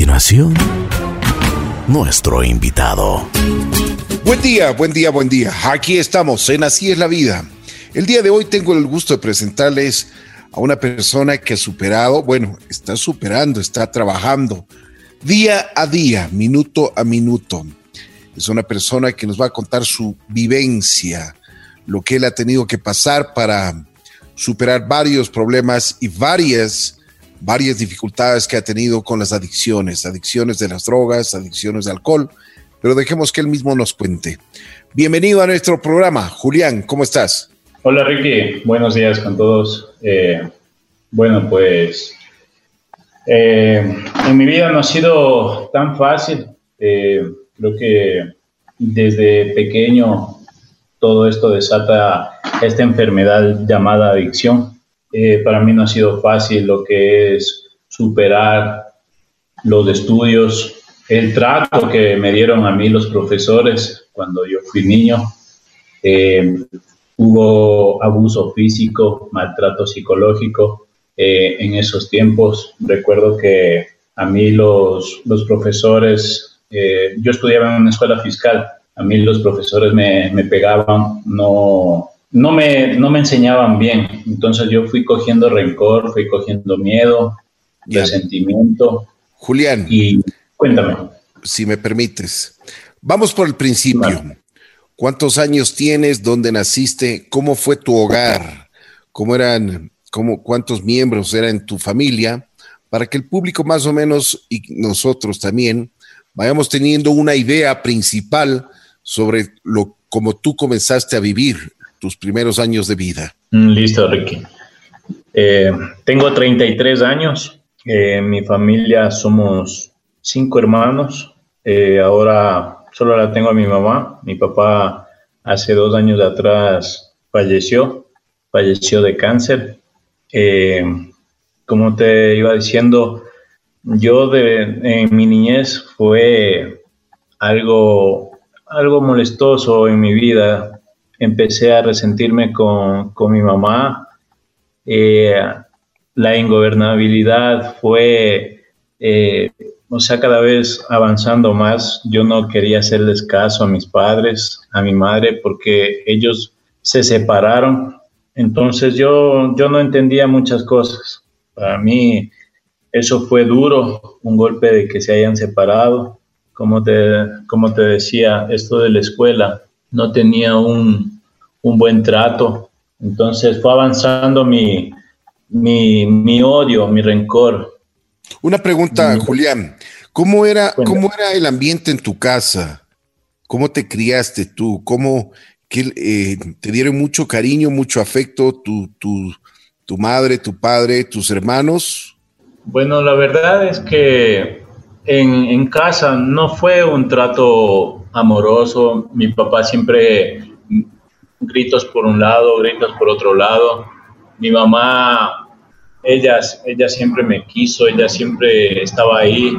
continuación, nuestro invitado. Buen día, buen día, buen día. Aquí estamos en Así es la vida. El día de hoy tengo el gusto de presentarles a una persona que ha superado, bueno, está superando, está trabajando día a día, minuto a minuto. Es una persona que nos va a contar su vivencia, lo que él ha tenido que pasar para superar varios problemas y varias varias dificultades que ha tenido con las adicciones, adicciones de las drogas, adicciones de alcohol, pero dejemos que él mismo nos cuente. Bienvenido a nuestro programa. Julián, ¿cómo estás? Hola Ricky, buenos días con todos. Eh, bueno, pues eh, en mi vida no ha sido tan fácil. Eh, creo que desde pequeño todo esto desata esta enfermedad llamada adicción. Eh, para mí no ha sido fácil lo que es superar los estudios, el trato que me dieron a mí los profesores cuando yo fui niño. Eh, hubo abuso físico, maltrato psicológico eh, en esos tiempos. Recuerdo que a mí los, los profesores, yo estudiaba en una escuela fiscal, a mí los profesores me, me pegaban, no, no me, no me enseñaban bien. Entonces yo fui cogiendo rencor, fui cogiendo miedo, resentimiento. Julián. Y cuéntame. Si me permites. Vamos por el principio. ¿Cuántos años tienes? ¿Dónde naciste? ¿Cómo fue tu hogar? ¿Cómo eran, cómo, cuántos miembros eran tu familia? Para que el público más o menos y nosotros también vayamos teniendo una idea principal sobre lo como tú comenzaste a vivir tus primeros años de vida? Mm, listo, Ricky. Eh, tengo 33 años. Eh, mi familia somos cinco hermanos. Eh, ahora solo la tengo a mi mamá. Mi papá hace dos años atrás falleció. Falleció de cáncer. como te iba diciendo, yo de, en mi niñez fue algo, algo molestoso en mi vida empecé a resentirme con, mi mamá. Eh, la ingobernabilidad fue, eh, o sea, cada vez avanzando más. Yo no quería hacerles caso a mis padres, a mi madre, porque ellos se separaron. Entonces yo, yo no entendía muchas cosas. Para mí eso fue duro, un golpe de que se hayan separado. Como te, como te decía, esto de la escuela, no tenía un, buen trato. Entonces fue avanzando mi, mi, odio, mi rencor. Una pregunta, Julián. ¿Cómo era, ¿Cómo era el ambiente en tu casa? ¿Cómo te criaste tú? ¿Cómo que, eh, te dieron mucho cariño, mucho afecto tu, tu, tu madre, tu padre, tus hermanos? Bueno, la verdad es que en, en, casa no fue un trato amoroso. Mi papá siempre gritos por un lado, gritos por otro lado. Mi mamá, ella, ella siempre me quiso, ella siempre estaba ahí,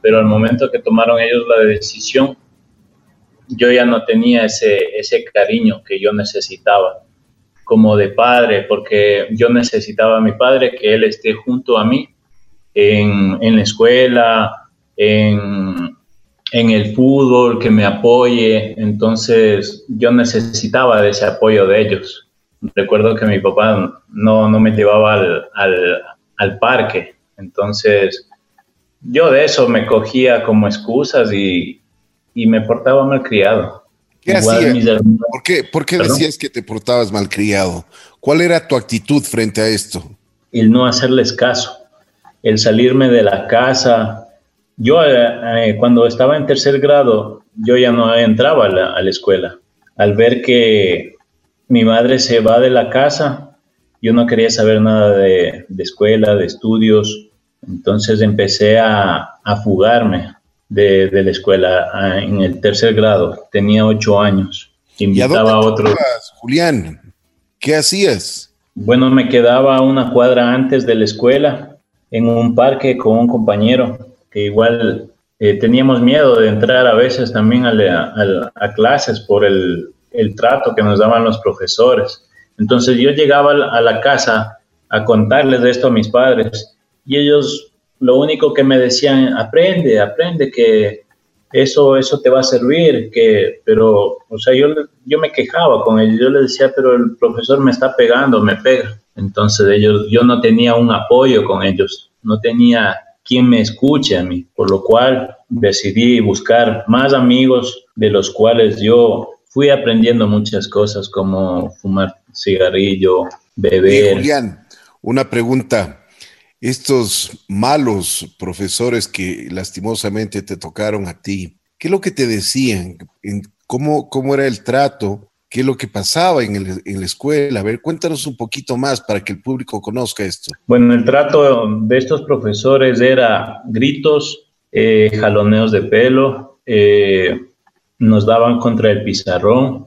pero al momento que tomaron ellos la decisión, yo ya no tenía ese, ese cariño que yo necesitaba como de padre, porque yo necesitaba a mi padre que él esté junto a mí en, en la escuela, en, en el fútbol, que me apoye. Entonces yo necesitaba de ese apoyo de ellos. Recuerdo que mi papá no, no me llevaba al, al, al, parque. Entonces yo de eso me cogía como excusas y, y me portaba malcriado. ¿Qué hacías? ¿Por qué, por qué decías que te portabas malcriado? ¿Cuál era tu actitud frente a esto? El no hacerles caso, el salirme de la casa, yo eh, eh, cuando estaba en tercer grado, yo ya no entraba a la, escuela. Al ver que mi madre se va de la casa, yo no quería saber nada de, escuela, de estudios. Entonces empecé a, fugarme de, la escuela en el tercer grado. Tenía ocho años. Invitaba a, otros. Julián, ¿qué hacías? Bueno, me quedaba una cuadra antes de la escuela en un parque con un compañero igual eh, teníamos miedo de entrar a veces también a, clases por el, trato que nos daban los profesores. Entonces yo llegaba a la casa a contarles de esto a mis padres y ellos lo único que me decían, aprende, aprende, que eso, eso te va a servir, que, pero, o sea, yo, yo me quejaba con ellos, yo les decía, pero el profesor me está pegando, me pega. Entonces ellos, yo no tenía un apoyo con ellos, no tenía quien me escuche a mí, por lo cual decidí buscar más amigos de los cuales yo fui aprendiendo muchas cosas como fumar cigarrillo, beber. Julián, una pregunta. Estos malos profesores que lastimosamente te tocaron a ti, ¿qué es lo que te decían? ¿Cómo, cómo era el trato? ¿Qué es lo que pasaba en, la escuela? A ver, cuéntanos un poquito más para que el público conozca esto. Bueno, el trato de estos profesores era gritos, eh, jaloneos de pelo, eh, nos daban contra el pizarrón,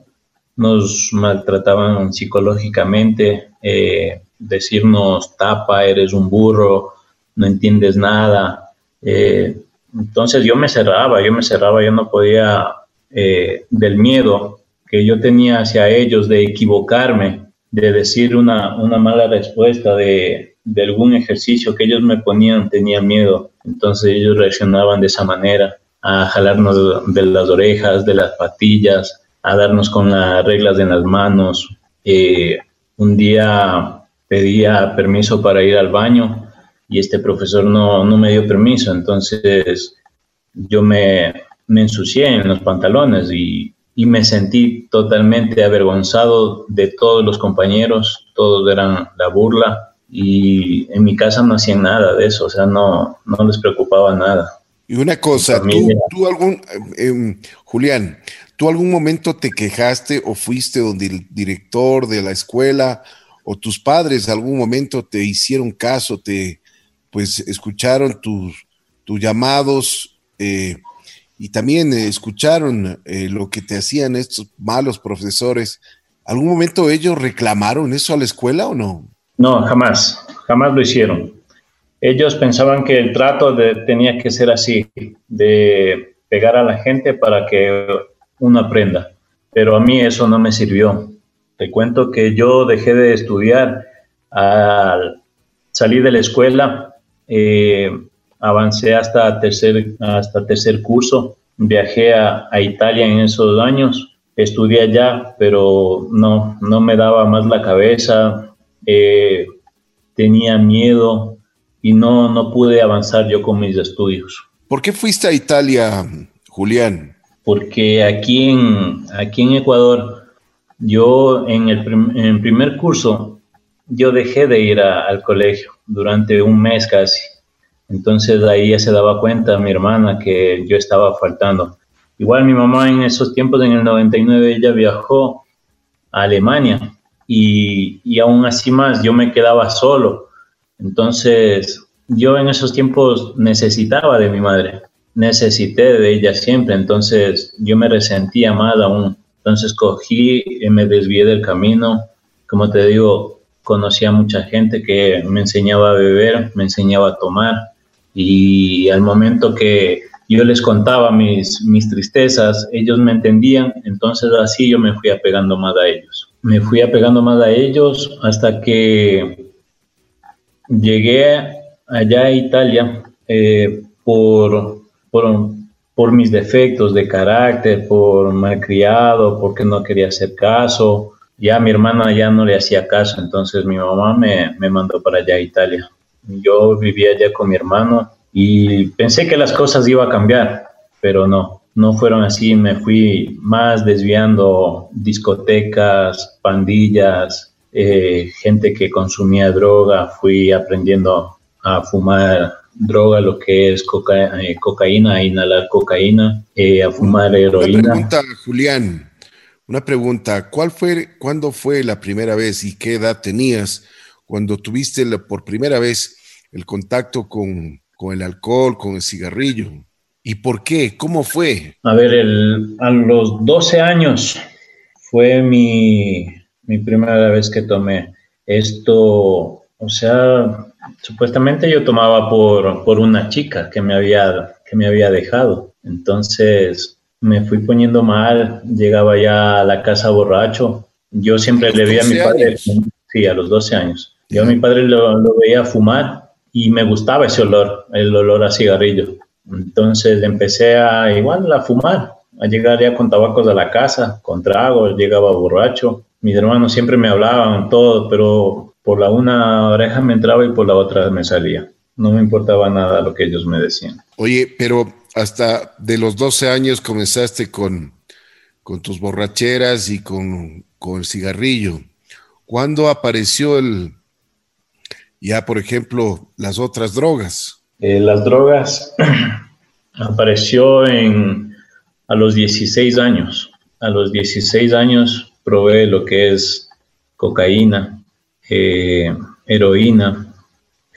nos maltrataban psicológicamente, eh, decirnos tapa, eres un burro, no entiendes nada. entonces yo me cerraba, yo me cerraba, yo no podía del miedo que yo tenía hacia ellos de equivocarme, de decir una, una mala respuesta, de, de algún ejercicio que ellos me ponían, tenía miedo. Entonces ellos reaccionaban de esa manera, a jalarnos de las orejas, de las patillas, a darnos con las reglas en las manos. Eh, un día pedía permiso para ir al baño y este profesor no, no me dio permiso, entonces yo me, me ensucié en los pantalones y y me sentí totalmente avergonzado de todos los compañeros, todos eran la burla y en mi casa no hacían nada de eso, o sea, no, no les preocupaba nada. Y una cosa, tú, algún, em, Julián, ¿tú algún momento te quejaste o fuiste donde el director de la escuela o tus padres algún momento te hicieron caso, te pues escucharon tus, tus llamados eh, y también eh, escucharon eh, lo que te hacían estos malos profesores. ¿Algún momento ellos reclamaron eso a la escuela o no? No, jamás, jamás lo hicieron. Ellos pensaban que el trato tenía que ser así, de pegar a la gente para que uno aprenda. Pero a mí eso no me sirvió. Te cuento que yo dejé de estudiar al salir de la escuela. Eh, avancé hasta tercer, hasta tercer curso, viajé a, Italia en esos años, estudié allá, pero no, no me daba más la cabeza, eh, tenía miedo y no, no pude avanzar yo con mis estudios. ¿Por qué fuiste a Italia, Julián? Porque aquí en, aquí en Ecuador, yo en el, en el primer curso, yo dejé de ir al colegio durante un mes casi entonces ahí ya se daba cuenta mi hermana que yo estaba faltando. Igual mi mamá en esos tiempos, en el 99, ella viajó a Alemania y, y aún así más, yo me quedaba solo. Entonces yo en esos tiempos necesitaba de mi madre, necesité de ella siempre, entonces yo me resentía más aún. Entonces cogí y me desvié del camino. Como te digo, conocí a mucha gente que me enseñaba a beber, me enseñaba a tomar y al momento que yo les contaba mis, mis tristezas, ellos me entendían, entonces así yo me fui apegando más a ellos. Me fui apegando más a ellos hasta que llegué allá a Italia eh, por, por, por, mis defectos de carácter, por malcriado, porque no quería hacer caso. Ya mi hermana ya no le hacía caso, entonces mi mamá me, me mandó para allá a Italia. Yo vivía allá con mi hermano y pensé que las cosas iban a cambiar, pero no, no fueron así. Me fui más desviando discotecas, pandillas, eh, gente que consumía droga. Fui aprendiendo a fumar droga, lo que es eh, cocaína, a inhalar cocaína, eh, a fumar heroína. Una pregunta, Julián. Una pregunta. ¿Cuál fue, cuándo fue la primera vez y qué edad tenías cuando tuviste por primera vez el contacto con, el alcohol, con el cigarrillo. ¿Y por qué? ¿Cómo fue? A ver, a los 12 años fue mi, primera vez que tomé. Esto, o sea, supuestamente yo tomaba por, por una chica que me, había, que me había dejado. Entonces me fui poniendo mal, llegaba ya a la casa borracho. Yo siempre le vi a mi padre, sí, a los 12 años. Yo a mi padre lo, veía fumar y me gustaba ese olor, el olor a cigarrillo. Entonces empecé a igual a fumar, a llegar ya con tabacos a la casa, con tragos, llegaba borracho. Mis hermanos siempre me hablaban todo, pero por la una oreja me entraba y por la otra me salía. No me importaba nada lo que ellos me decían. Oye, pero hasta de los 12 años comenzaste con, con tus borracheras y con, con el cigarrillo. ¿Cuándo apareció el, ya por ejemplo, las otras drogas? Eh, las drogas apareció en, a los 16 años. A los 16 años probé lo que es cocaína, eh, heroína,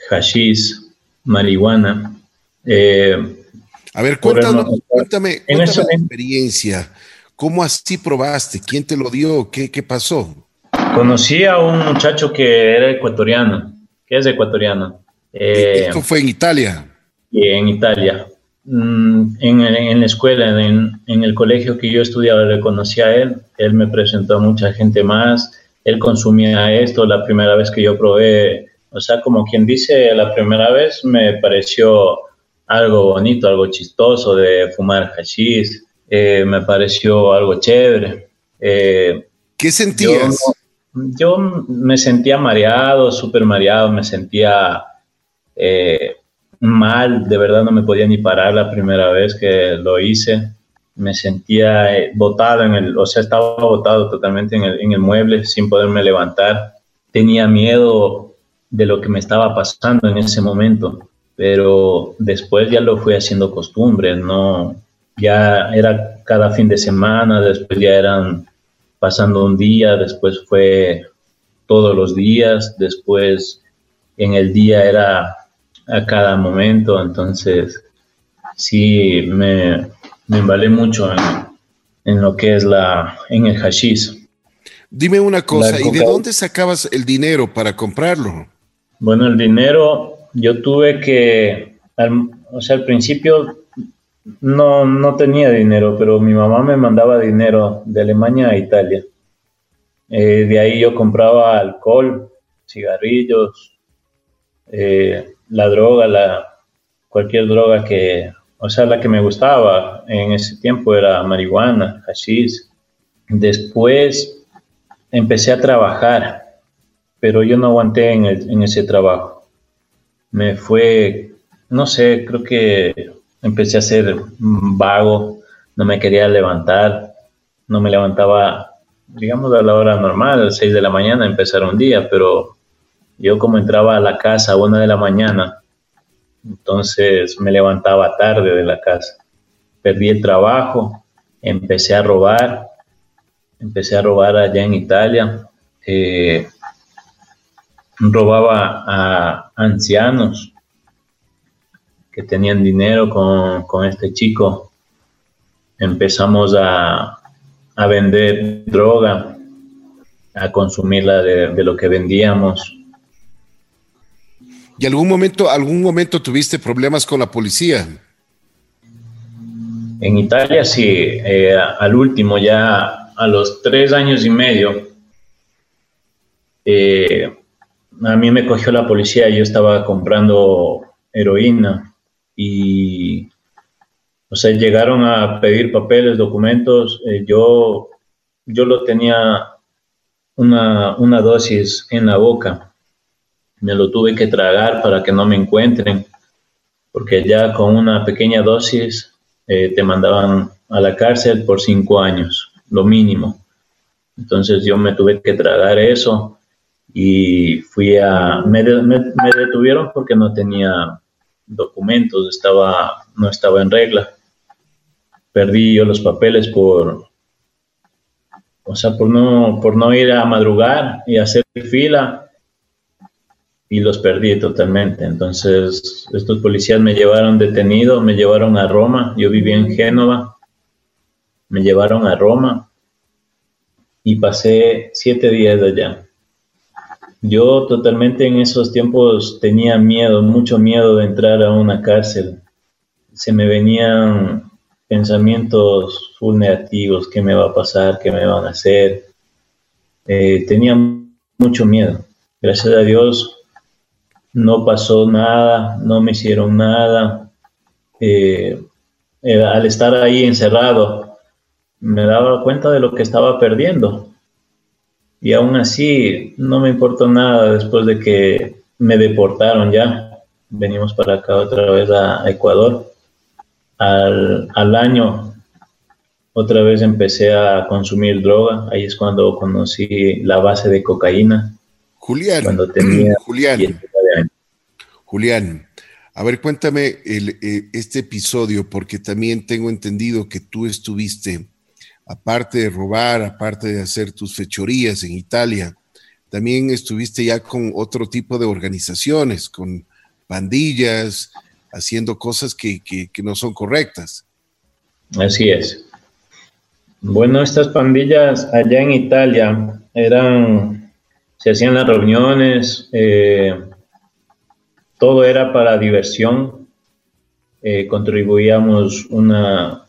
hashish, marihuana. Eh, a ver, cuéntame, cuéntame, cuéntame experiencia. ¿Cómo así probaste? ¿Quién te lo dio? ¿Qué, qué pasó? Conocí a un muchacho que era ecuatoriano, que es ecuatoriano. Eh, ¿Esto fue en Italia? En Italia. Mm, en, en, la escuela, en, en, el colegio que yo estudiaba, le conocí a él. Él me presentó a mucha gente más. Él consumía esto. La primera vez que yo probé, o sea, como quien dice, la primera vez me pareció algo bonito, algo chistoso de fumar hashish. Eh, me pareció algo chévere. Eh, ¿Qué sentías? Yo, me sentía mareado, súper mareado, me sentía eh, mal, de verdad no me podía ni parar la primera vez que lo hice. Me sentía botado en el, o sea, estaba botado totalmente en el, en el mueble sin poderme levantar. Tenía miedo de lo que me estaba pasando en ese momento, pero después ya lo fui haciendo costumbre, no, ya era cada fin de semana, después ya eran pasando un día, después fue todos los días, después en el día era a cada momento, entonces sí me, me embalé mucho en, lo que es la, en el hashish. Dime una cosa, ¿y de dónde sacabas el dinero para comprarlo? Bueno, el dinero yo tuve que, o sea, al principio no, no tenía dinero, pero mi mamá me mandaba dinero de Alemania a Italia. Eh, de ahí yo compraba alcohol, cigarrillos, eh, la droga, la, cualquier droga que, o sea, la que me gustaba en ese tiempo era marihuana, hashish. Después empecé a trabajar, pero yo no aguanté en, en ese trabajo. Me fue, no sé, creo que empecé a ser vago, no me quería levantar, no me levantaba, digamos, a la hora normal, a las 6 de la mañana, empezar un día, pero yo como entraba a la casa a una de la mañana, entonces me levantaba tarde de la casa. Perdí el trabajo, empecé a robar, empecé a robar allá en Italia, eh, robaba a ancianos, que tenían dinero con, este chico. Empezamos a, vender droga, a consumirla de, lo que vendíamos. ¿Y algún momento, algún momento tuviste problemas con la policía? En Italia sí, eh, al último, ya a los tres años y medio, eh, a mí me cogió la policía, yo estaba comprando heroína y, o sea, llegaron a pedir papeles, documentos. Eh, yo, yo lo tenía una, una dosis en la boca. Me lo tuve que tragar para que no me encuentren, porque ya con una pequeña dosis eh, te mandaban a la cárcel por cinco años, lo mínimo. Entonces yo me tuve que tragar eso y fui a... Me, me, me detuvieron porque no tenía documentos, estaba, no estaba en regla. Perdí yo los papeles por, o sea, por no, por no ir a madrugar y hacer fila y los perdí totalmente. Entonces, estos policías me llevaron detenido, me llevaron a Roma, yo vivía en Génova, me llevaron a Roma y pasé siete días allá. Yo totalmente en esos tiempos tenía miedo, mucho miedo de entrar a una cárcel. Se me venían pensamientos full qué me va a pasar, qué me van a hacer. Eh, tenía mucho miedo. Gracias a Dios no pasó nada, no me hicieron nada. Eh, al estar ahí encerrado, me daba cuenta de lo que estaba perdiendo. Y aún así, no me importó nada después de que me deportaron ya. Venimos para acá otra vez a, Ecuador. Al, al año, otra vez empecé a consumir droga. Ahí es cuando conocí la base de cocaína. Julián, cuando tenía Julián, Julián, a ver, cuéntame eh, este episodio, porque también tengo entendido que tú estuviste, aparte de robar, aparte de hacer tus fechorías en Italia, también estuviste ya con otro tipo de organizaciones, con pandillas, haciendo cosas que, no son correctas. Así es. Bueno, estas pandillas allá en Italia eran, se hacían las reuniones, eh, todo era para diversión. Eh, contribuíamos una,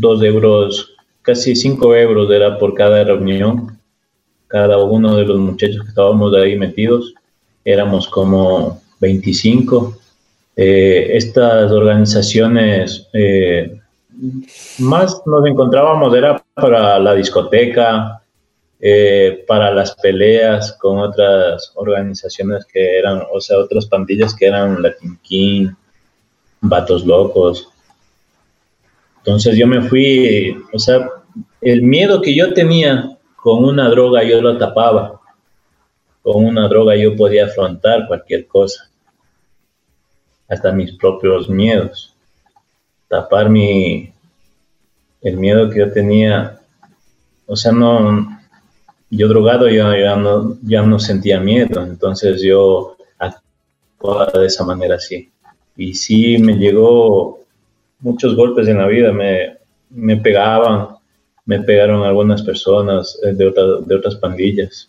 dos euros, casi cinco euros era por cada reunión. Cada uno de los muchachos que estábamos ahí metidos, éramos como 25. Eh, estas organizaciones eh, más nos encontrábamos era para la discoteca, eh, para las peleas con otras organizaciones que eran, o sea, otras pandillas que eran Latin King, Vatos Locos. Entonces yo me fui, o sea, el miedo que yo tenía con una droga yo lo tapaba. Con una droga yo podía afrontar cualquier cosa, hasta mis propios miedos. Tapar mi, el miedo que yo tenía, o sea, no, yo drogado ya, no, ya no sentía miedo, entonces yo actuaba de esa manera así. Y sí me llegó muchos golpes en la vida, me, me pegaban, me pegaron algunas personas eh, de, de otras pandillas.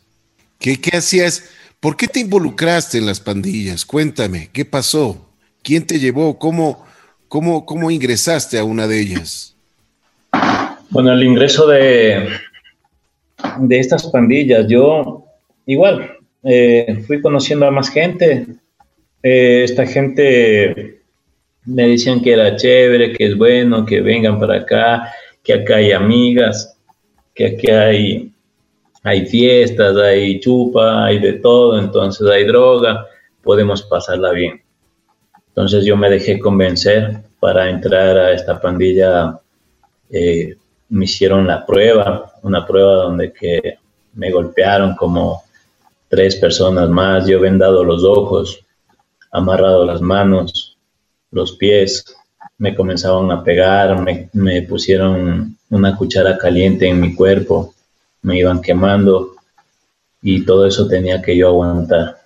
¿Qué, ¿Qué hacías? ¿Por qué te involucraste en las pandillas? Cuéntame, ¿qué pasó? ¿Quién te llevó? ¿Cómo, cómo, cómo ingresaste a una de ellas? Bueno, el ingreso de, de estas pandillas. Yo igual eh, fui conociendo a más gente. Eh, esta gente me decían que era chévere, que es bueno, que vengan para acá, que acá hay amigas, que aquí hay, hay fiestas, hay chupa, hay de todo, entonces hay droga, podemos pasarla bien. Entonces yo me dejé convencer para entrar a esta pandilla eh, me hicieron la prueba, una prueba donde que me golpearon como tres personas más, yo vendado los ojos, amarrado las manos, los pies, me comenzaban a pegar, me, pusieron una cuchara caliente en mi cuerpo, me iban quemando y todo eso tenía que yo aguantar.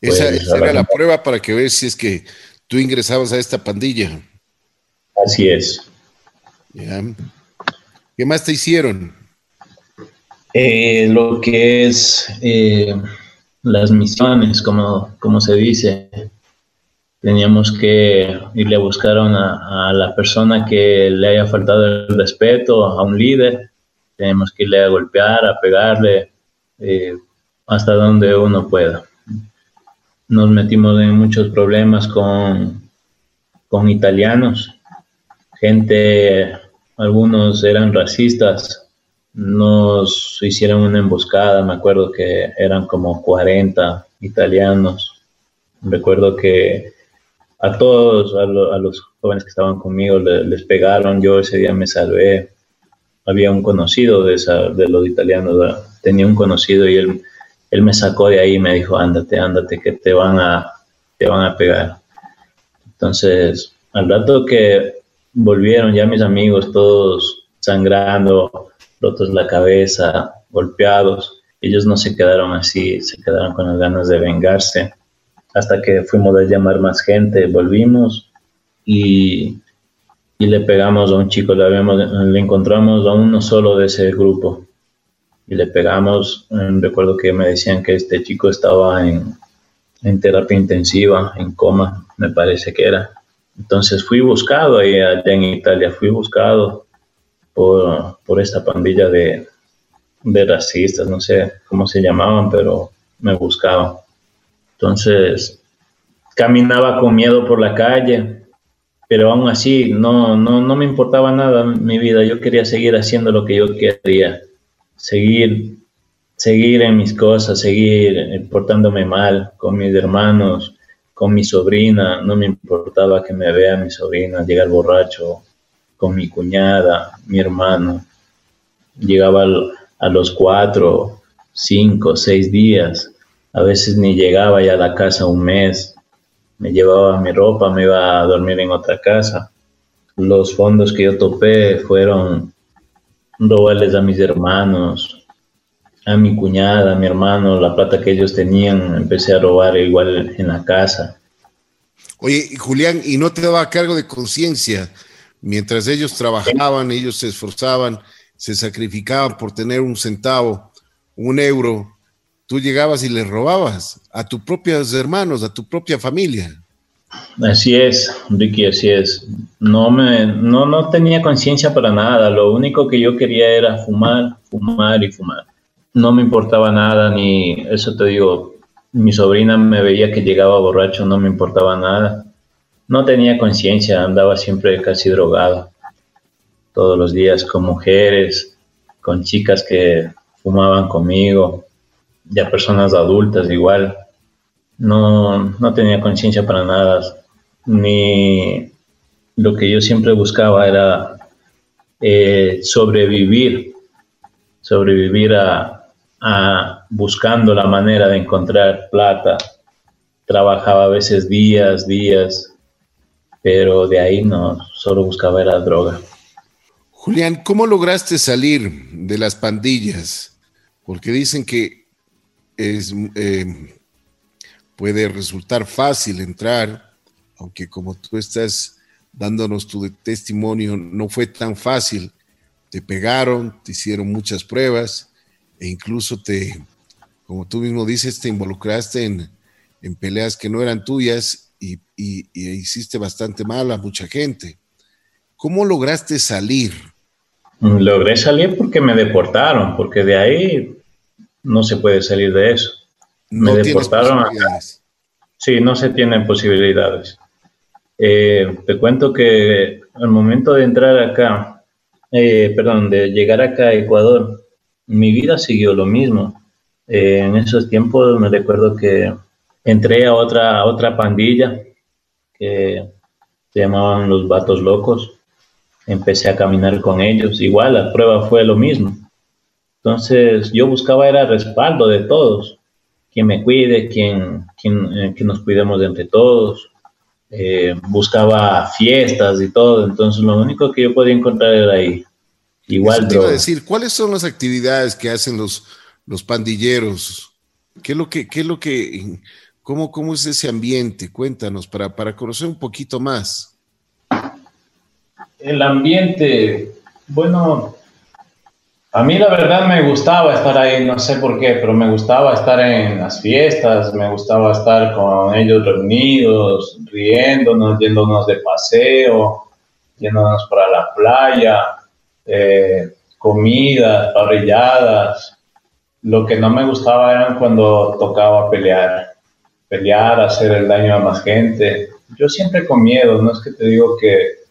Esa, pues, era la prueba para que veas si es que tú ingresabas a esta pandilla. Así es. ¿Qué más te hicieron? Eh, lo que es eh, las misiones, como, como se dice. Teníamos que irle a buscar a, la persona que le haya faltado el respeto, a un líder. Tenemos que irle a golpear, a pegarle, eh, hasta donde uno pueda. Nos metimos en muchos problemas con, con italianos, gente algunos eran racistas, nos hicieron una emboscada, me acuerdo que eran como 40 italianos, recuerdo que a todos, a, los jóvenes que estaban conmigo les pegaron, yo ese día me salvé, había un conocido de, los italianos, tenía un conocido y él, él me sacó de ahí me dijo, ándate, ándate, que te van a, te van a pegar. Entonces, al rato que volvieron ya mis amigos todos sangrando, rotos la cabeza, golpeados. Ellos no se quedaron así, se quedaron con las ganas de vengarse. Hasta que fuimos a llamar más gente, volvimos y, y le pegamos a un chico, le, habíamos, le encontramos a uno solo de ese grupo y le pegamos. Recuerdo que me decían que este chico estaba en, en terapia intensiva, en coma, me parece que era. Entonces fui buscado ahí allá en Italia, fui buscado por, por esta pandilla de, de, racistas, no sé cómo se llamaban, pero me buscaban. Entonces, caminaba con miedo por la calle, pero aún así no, no, no me importaba nada mi vida. Yo quería seguir haciendo lo que yo quería, seguir, seguir en mis cosas, seguir portándome mal con mis hermanos, con mi sobrina. No me importaba que me vea mi sobrina llegar borracho, con mi cuñada, mi hermano. Llegaba a los cuatro, cinco, seis días. A veces ni llegaba ya a la casa un mes me llevaba mi ropa, me iba a dormir en otra casa. Los fondos que yo topé fueron robarles a mis hermanos, a mi cuñada, a mi hermano, la plata que ellos tenían, empecé a robar igual en la casa. Oye, Julián, ¿y no te daba cargo de conciencia? Mientras ellos trabajaban, ellos se esforzaban, se sacrificaban por tener un centavo, un euro, tú llegabas y les robabas a tus propios hermanos, a tu propia familia. Así es, Ricky, así es. No, me, no, no tenía conciencia para nada. Lo único que yo quería era fumar, fumar y fumar. No me importaba nada, ni eso te digo, mi sobrina me veía que llegaba borracho, no me importaba nada. No tenía conciencia, andaba siempre casi drogado. Todos los días con mujeres, con chicas que fumaban conmigo, ya personas adultas igual, no, no tenía conciencia para nada, ni lo que yo siempre buscaba era eh, sobrevivir, sobrevivir a, a, buscando la manera de encontrar plata. Trabajaba a veces días, días, pero de ahí no, solo buscaba la droga. Julián, ¿cómo lograste salir de las pandillas? Porque dicen que es, eh, puede resultar fácil entrar, aunque como tú estás dándonos tu testimonio, no fue tan fácil. Te pegaron, te hicieron muchas pruebas e incluso te, como tú mismo dices, te involucraste en, peleas que no eran tuyas y, hiciste bastante mal a mucha gente. ¿Cómo lograste salir? Logré salir porque me deportaron, porque de ahí no se puede salir de eso. Me deportaron Sí, no se tienen posibilidades. Eh, te cuento que al momento de entrar acá, eh, perdón, de llegar acá a Ecuador, mi vida siguió lo mismo. Eh, en esos tiempos me recuerdo que entré a otra, a otra pandilla que se llamaban los Vatos Locos. Empecé a caminar con ellos. Igual la prueba fue lo mismo. Entonces yo buscaba era respaldo de todos, quien me cuide, quien, quien eh, que nos cuidemos entre todos. Eh, buscaba fiestas y todo, entonces lo único que yo podía encontrar era ahí. Igual. te iba a decir, ¿cuáles son las actividades que hacen los, los pandilleros? ¿Qué es lo que, qué es lo que, cómo, cómo es ese ambiente? Cuéntanos para, para conocer un poquito más. El ambiente, bueno, a mí la verdad me gustaba estar ahí, no sé por qué, pero me gustaba estar en las fiestas, me gustaba estar con ellos reunidos, riéndonos, yéndonos de paseo, yéndonos para la playa, eh, comidas, parrilladas. Lo que no me gustaba era cuando tocaba pelear, pelear, hacer el daño a más gente. Yo siempre con miedo, no es que te digo que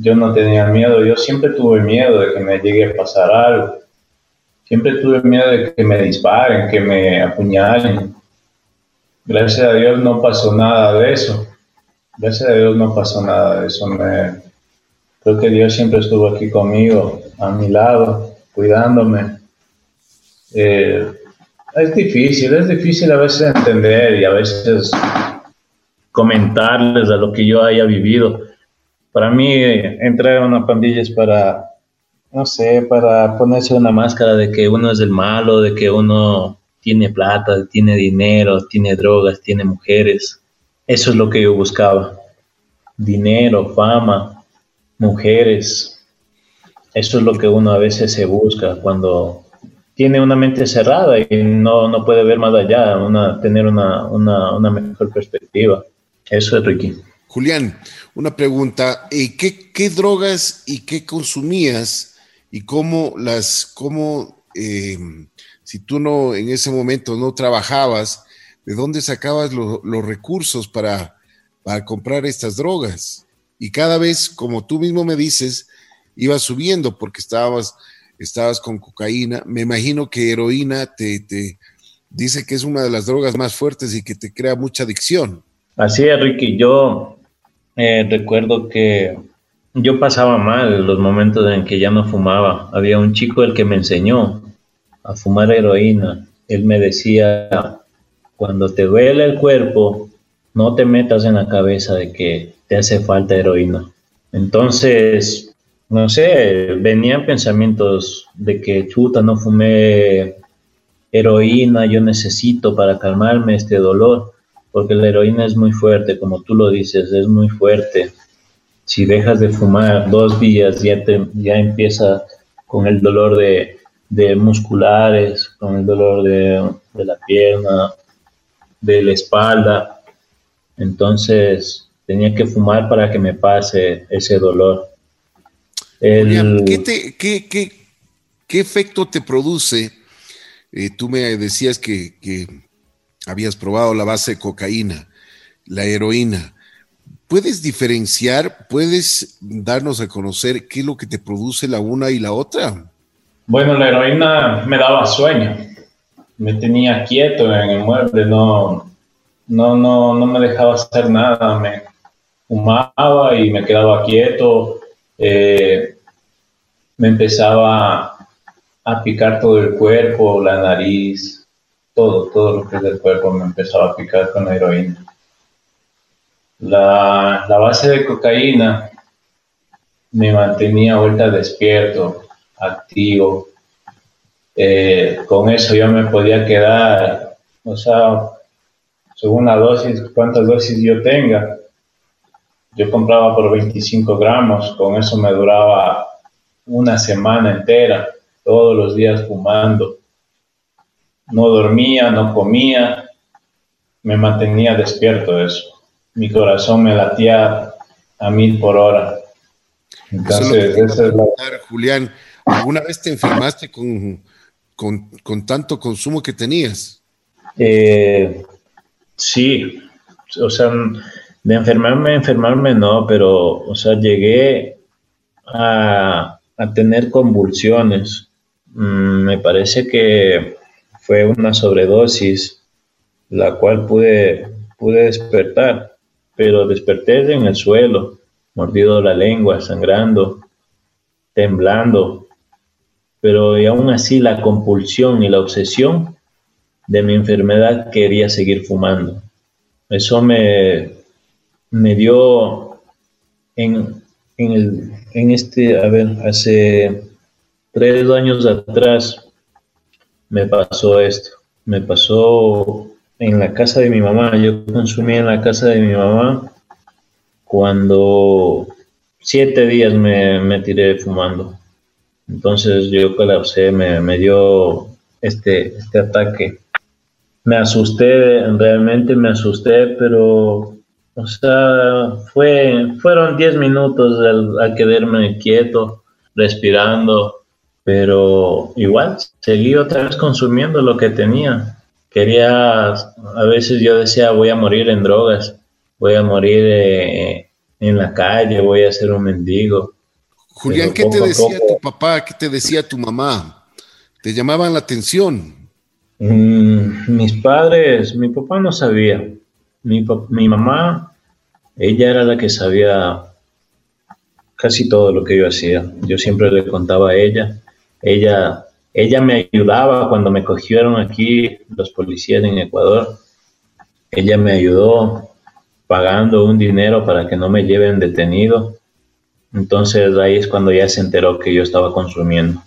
yo no tenía miedo, yo siempre tuve miedo de que me llegue a pasar algo. Siempre tuve miedo de que me disparen, que me apuñalen. Gracias a Dios no pasó nada de eso. Gracias a Dios no pasó nada de eso. creo que Dios siempre estuvo aquí conmigo, a mi lado, cuidándome. Eh, es difícil, es difícil a veces entender y a veces comentarles a lo que yo haya vivido para mí, entrar a una pandilla es para, no sé, para ponerse una máscara de que uno es el malo, de que uno tiene plata, tiene dinero, tiene drogas, tiene mujeres. Eso es lo que yo buscaba. Dinero, fama, mujeres. Eso es lo que uno a veces se busca cuando tiene una mente cerrada y no, no puede ver más allá, una, tener una, una mejor perspectiva. Eso es Ricky. Julián, una pregunta. Eh, ¿Qué, ¿Qué, drogas y qué consumías y cómo las, cómo, em, si tú no en ese momento no trabajabas, de dónde sacabas los recursos para, para comprar estas drogas. Y cada vez, como tú mismo me dices, ibas subiendo porque estabas, estabas con cocaína. Me imagino que heroína te, te dice que es una de las drogas más fuertes y que te crea mucha adicción. Así es, Ricky. Yo eh, recuerdo que yo pasaba mal los momentos en que ya no fumaba. Había un chico el que me enseñó a fumar heroína. Él me decía, cuando te duele el cuerpo, no te metas en la cabeza de que te hace falta heroína. Entonces, no sé, venían pensamientos de que chuta, no fumé heroína, yo necesito para calmarme este dolor, porque la heroína es muy fuerte, como tú lo dices, es muy fuerte si dejas de fumar dos días, ya, te, ya empieza con el dolor de, musculares, con el dolor de, la pierna, de la espalda. Entonces tenía que fumar para que me pase ese dolor. ¿qué, efecto te produce? Eh, tú me decías que habías probado la base de cocaína, la heroína. ¿Puedes diferenciar, puedes darnos a conocer qué es lo que te produce la una y la otra? Bueno, la heroína me daba sueño, me tenía quieto en el mueble, no, no, no, no me dejaba hacer nada, me fumaba y me quedaba quieto, eh, me empezaba a picar todo el cuerpo, la nariz, todo, todo lo que es del cuerpo me empezaba a picar con la heroína. La, base de cocaína me mantenía vuelta despierto, activo. Eh, con eso yo me podía quedar, o sea, según la dosis, cuántas dosis yo tenga. Yo compraba por 25 gramos, con eso me duraba una semana entera, todos los días fumando. No dormía, no comía, me mantenía despierto eso mi corazón me latía a mil por hora. Entonces, Julián, ¿alguna vez te enfermaste con, con, tanto consumo que tenías? Eh, sí, o sea, de enfermarme, enfermarme no, pero, o sea, llegué a, a tener convulsiones. Mm, me parece que fue una sobredosis, la cual pude, pude despertar pero desperté en el suelo, mordido la lengua, sangrando, temblando, pero y aún así la compulsión y la obsesión de mi enfermedad quería seguir fumando. Eso me, me dio en, en, en este, a ver, hace tres años atrás me pasó esto. Me pasó en la casa de mi mamá. Yo consumí en la casa de mi mamá cuando siete días me, tiré fumando. Entonces yo colapsé, me, me dio este, este ataque. Me asusté, realmente me asusté, pero, o sea, fue, fueron diez minutos al, a quedarme quieto, respirando, pero igual seguí otra vez consumiendo lo que tenía quería, a veces yo decía, voy a morir en drogas, voy a morir eh, en la calle, voy a ser un mendigo. Julián, ¿qué te decía tu papá? ¿Qué te decía tu mamá? ¿Te llamaban la atención? Mm, mis padres, mi papá no sabía. Mi, mi mamá, ella era la que sabía casi todo lo que yo hacía. Yo siempre le contaba a ella. Ella ella me ayudaba cuando me cogieron aquí los policías en Ecuador. Ella me ayudó pagando un dinero para que no me lleven detenido. Entonces ahí es cuando ya se enteró que yo estaba consumiendo.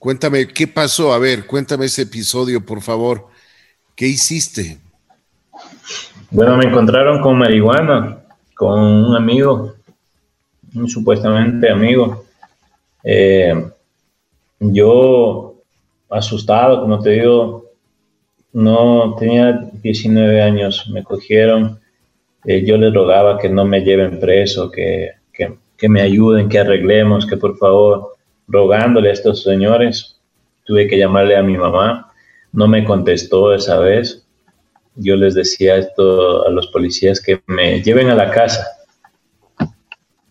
Cuéntame, ¿qué pasó? A ver, cuéntame ese episodio, por favor. ¿Qué hiciste? Bueno, me encontraron con marihuana, con un amigo, un supuestamente amigo. Eh, yo, asustado, como te digo, no tenía 19 años, me cogieron, eh, yo les rogaba que no me lleven preso, que, que, me ayuden, que arreglemos, que por favor, rogándole a estos señores, tuve que llamarle a mi mamá, no me contestó esa vez, yo les decía esto a los policías que me lleven a la casa,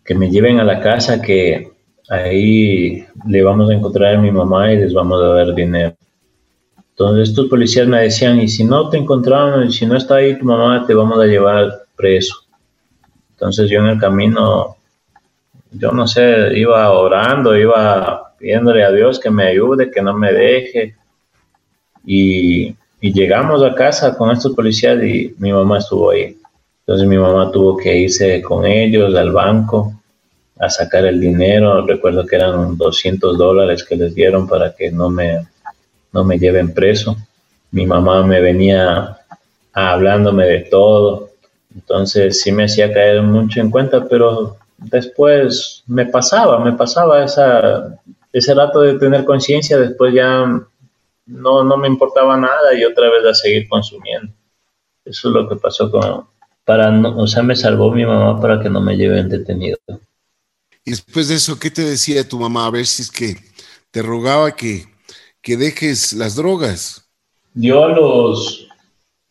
que me lleven a la casa, que ahí le vamos a encontrar a mi mamá y les vamos a dar dinero. Entonces estos policías me decían, y si no te encontraron, y si no está ahí tu mamá, te vamos a llevar preso. Entonces yo en el camino, yo no sé, iba orando, iba pidiéndole a Dios que me ayude, que no me deje. Y, y llegamos a casa con estos policías y mi mamá estuvo ahí. Entonces mi mamá tuvo que irse con ellos al banco a sacar el dinero. Recuerdo que eran 200 dólares que les dieron para que no me, no me lleven preso. Mi mamá me venía hablándome de todo. Entonces sí me hacía caer mucho en cuenta, pero después me pasaba, me pasaba esa, ese rato de tener conciencia, después ya no, no me importaba nada y otra vez a seguir consumiendo. Eso es lo que pasó con, para, o sea, me salvó mi mamá para que no me lleven detenido. Y después de eso, ¿qué te decía tu mamá? A ver si es que te rogaba que, que dejes las drogas. Yo a los,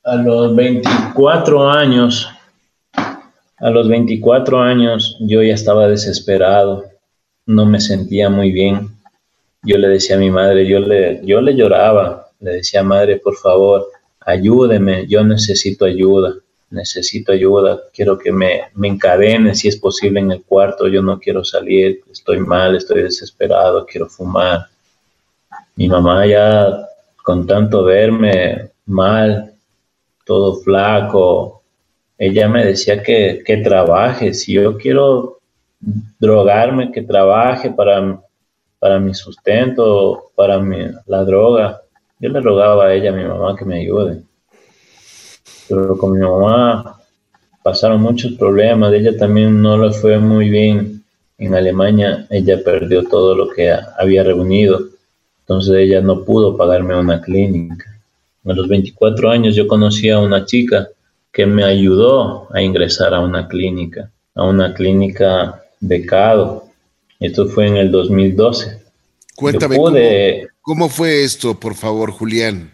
a los 24 años, a los 24 años yo ya estaba desesperado, no me sentía muy bien. Yo le decía a mi madre, yo le, yo le lloraba, le decía, madre, por favor, ayúdeme, yo necesito ayuda necesito ayuda, quiero que me, me encadene si es posible en el cuarto, yo no quiero salir, estoy mal, estoy desesperado, quiero fumar. Mi mamá ya con tanto verme mal, todo flaco, ella me decía que, que trabaje, si yo quiero drogarme, que trabaje para, para mi sustento, para mi, la droga. Yo le rogaba a ella, a mi mamá, que me ayude pero con mi mamá pasaron muchos problemas, ella también no le fue muy bien en Alemania, ella perdió todo lo que había reunido, entonces ella no pudo pagarme una clínica. A los 24 años yo conocí a una chica que me ayudó a ingresar a una clínica, a una clínica becado. Esto fue en el 2012. Cuéntame cómo fue esto, por favor, Julián.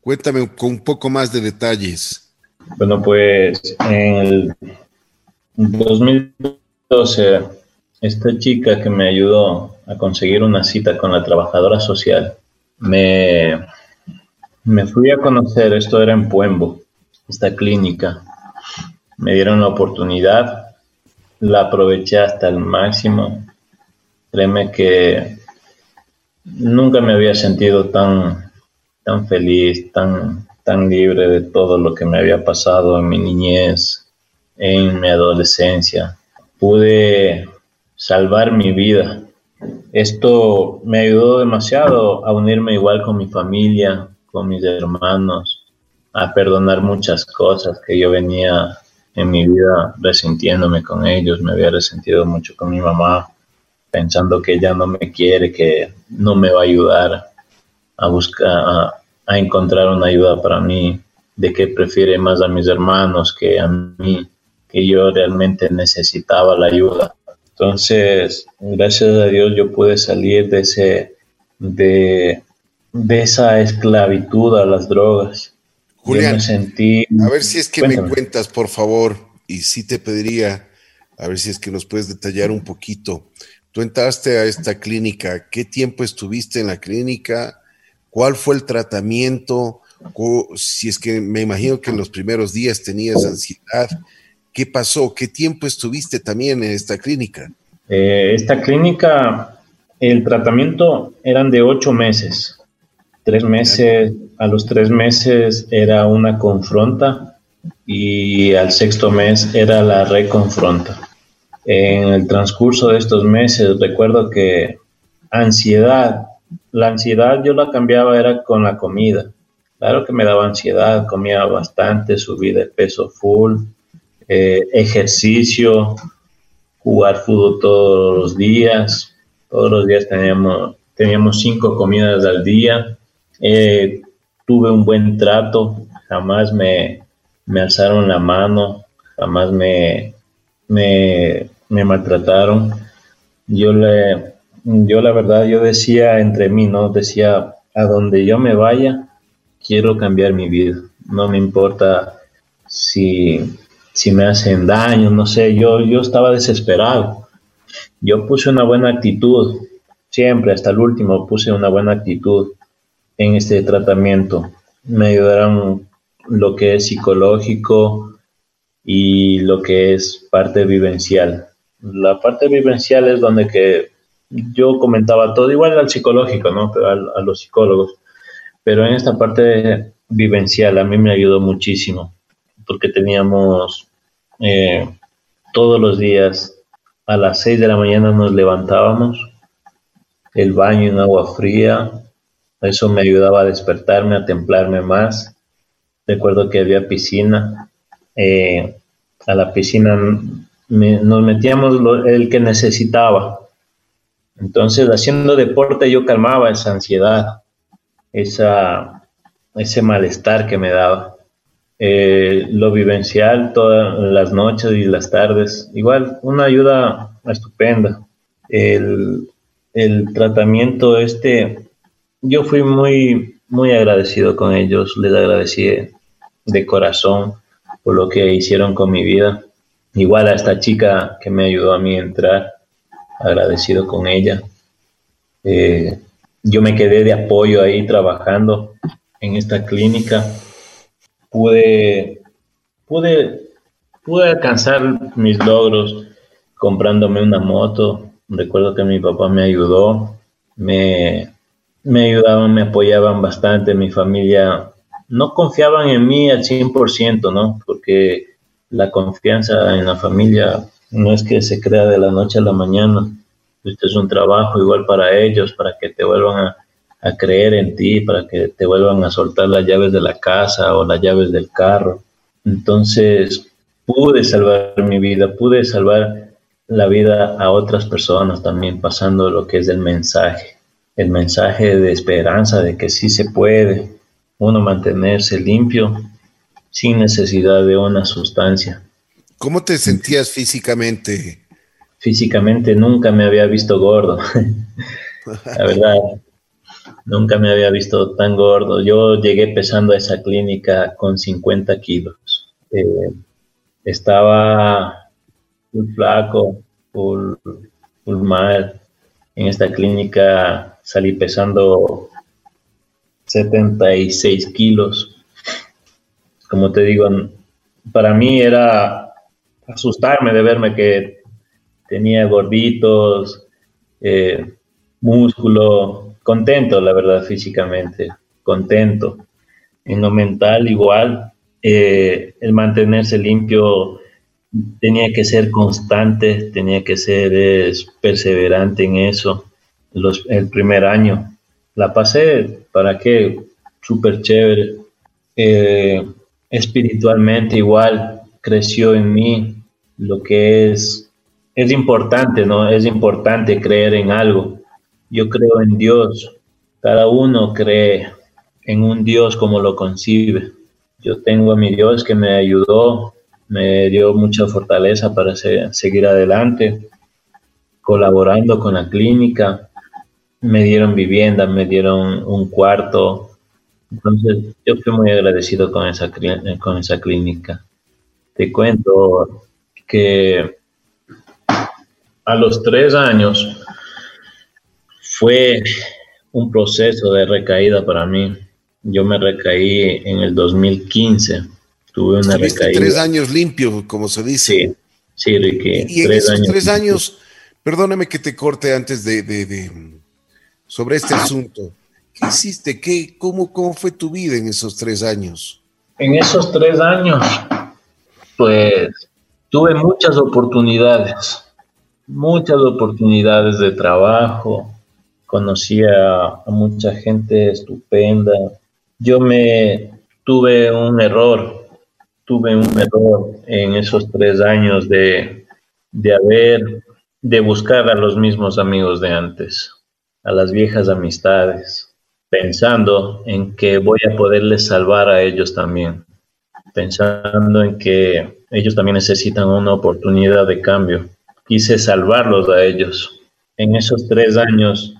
Cuéntame con un poco más de detalles. Bueno, pues en el 2012, esta chica que me ayudó a conseguir una cita con la trabajadora social, me, me fui a conocer, esto era en Puembo, esta clínica. Me dieron la oportunidad, la aproveché hasta el máximo. Créeme que nunca me había sentido tan, tan feliz, tan, tan libre de todo lo que me había pasado en mi niñez, en mi adolescencia. Pude salvar mi vida. Esto me ayudó demasiado a unirme igual con mi familia, con mis hermanos, a perdonar muchas cosas que yo venía en mi vida resintiéndome con ellos. Me había resentido mucho con mi mamá, pensando que ella no me quiere, que no me va a ayudar a buscar, encontrar una ayuda para mí, de que prefiere más a mis hermanos que a mí, que yo realmente necesitaba la ayuda. Entonces, gracias a Dios yo pude salir de ese, de, de esa esclavitud a las drogas. Julián, sentí, a ver si es que me cuentas, por favor, y sí te pediría, a ver si es que nos puedes detallar un poquito. Tú entraste a esta clínica, ¿qué tiempo estuviste en la clínica? ¿Cuál fue el tratamiento? Si es que me imagino que en los primeros días tenías ansiedad. ¿Qué pasó? ¿Qué tiempo estuviste también en esta clínica? Eh, esta clínica, el tratamiento eran de ocho meses. Tres meses, a los tres meses era una confronta y al sexto mes era la reconfronta. En el transcurso de estos meses recuerdo que ansiedad la ansiedad yo la cambiaba era con la comida. Claro que me daba ansiedad, comía bastante, subí de peso full, eh, ejercicio, jugar fútbol todos los días. Todos los días teníamos, teníamos cinco comidas al día. Eh, tuve un buen trato, jamás me, me alzaron la mano, jamás me, me, me maltrataron. Yo le, yo la verdad, yo decía entre mí, ¿no? Decía, a donde yo me vaya, quiero cambiar mi vida. no me importa si, si me hacen daño, no sé, yo, yo estaba desesperado. Yo puse una buena actitud, siempre, hasta el último, puse una buena actitud en este tratamiento. Me ayudaron lo que es psicológico y lo que es parte vivencial. La parte vivencial es donde que yo comentaba todo, igual al psicológico, ¿no? A, a los psicólogos. Pero en esta parte vivencial a mí me ayudó muchísimo, porque teníamos eh, todos los días a las 6 de la mañana nos levantábamos, el baño en agua fría, eso me ayudaba a despertarme, a templarme más. Recuerdo que había piscina, eh, a la piscina nos metíamos el que necesitaba. Entonces, haciendo deporte yo calmaba esa ansiedad, esa, ese malestar que me daba. Eh, lo vivencial todas las noches y las tardes, igual, una ayuda estupenda. El, el tratamiento este, yo fui muy, muy agradecido con ellos, les agradecí de corazón por lo que hicieron con mi vida. Igual a esta chica que me ayudó a mí a entrar, agradecido con ella. Eh, yo me quedé de apoyo ahí trabajando en esta clínica. Pude, pude, pude alcanzar mis logros comprándome una moto. Recuerdo que mi papá me ayudó, me, me ayudaban, me apoyaban bastante. Mi familia no confiaban en mí al 100%, ¿no? Porque la confianza en la familia no es que se crea de la noche a la mañana. Este es un trabajo igual para ellos, para que te vuelvan a, a creer en ti, para que te vuelvan a soltar las llaves de la casa o las llaves del carro. Entonces, pude salvar mi vida, pude salvar la vida a otras personas también pasando lo que es el mensaje, el mensaje de esperanza de que sí se puede uno mantenerse limpio sin necesidad de una sustancia. ¿Cómo te sentías físicamente? Físicamente nunca me había visto gordo. La verdad, nunca me había visto tan gordo. Yo llegué pesando a esa clínica con 50 kilos. Eh, estaba muy flaco, full, mal. En esta clínica salí pesando 76 kilos como te digo, para mí era asustarme de verme que tenía gorditos, eh, músculo, contento, la verdad, físicamente, contento. En lo mental igual, eh, el mantenerse limpio tenía que ser constante, tenía que ser perseverante en eso. el primer año la pasé, ¿para qué? Súper chévere. Eh, espiritualmente igual creció en mí lo que es, es importante, ¿no? Es importante creer en algo. Yo creo en Dios. Cada uno cree en un Dios como lo concibe. Yo tengo a mi Dios que me ayudó, me dio mucha fortaleza para seguir adelante, colaborando con la clínica. Me dieron vivienda, me dieron un cuarto, entonces, yo fui muy agradecido con esa, con esa clínica. Te cuento que a los tres años fue un proceso de recaída para mí. Yo me recaí en el 2015. Tuve una recaída. Tres años limpio, como se dice. Sí, sí, Ricky. Y, tres años tres años, perdóname que te corte antes de, de sobre este asunto. ¿Qué hiciste? ¿Qué, cómo, ¿Cómo fue tu vida en esos tres años? En esos tres años, pues tuve muchas oportunidades, muchas oportunidades de trabajo, conocí a, mucha gente estupenda. Yo me tuve un error, tuve un error en esos tres años de, de haber, de buscar a los mismos amigos de antes, a las viejas amistades pensando en que voy a poderles salvar a ellos también, pensando en que ellos también necesitan una oportunidad de cambio. Quise salvarlos a ellos. En esos tres años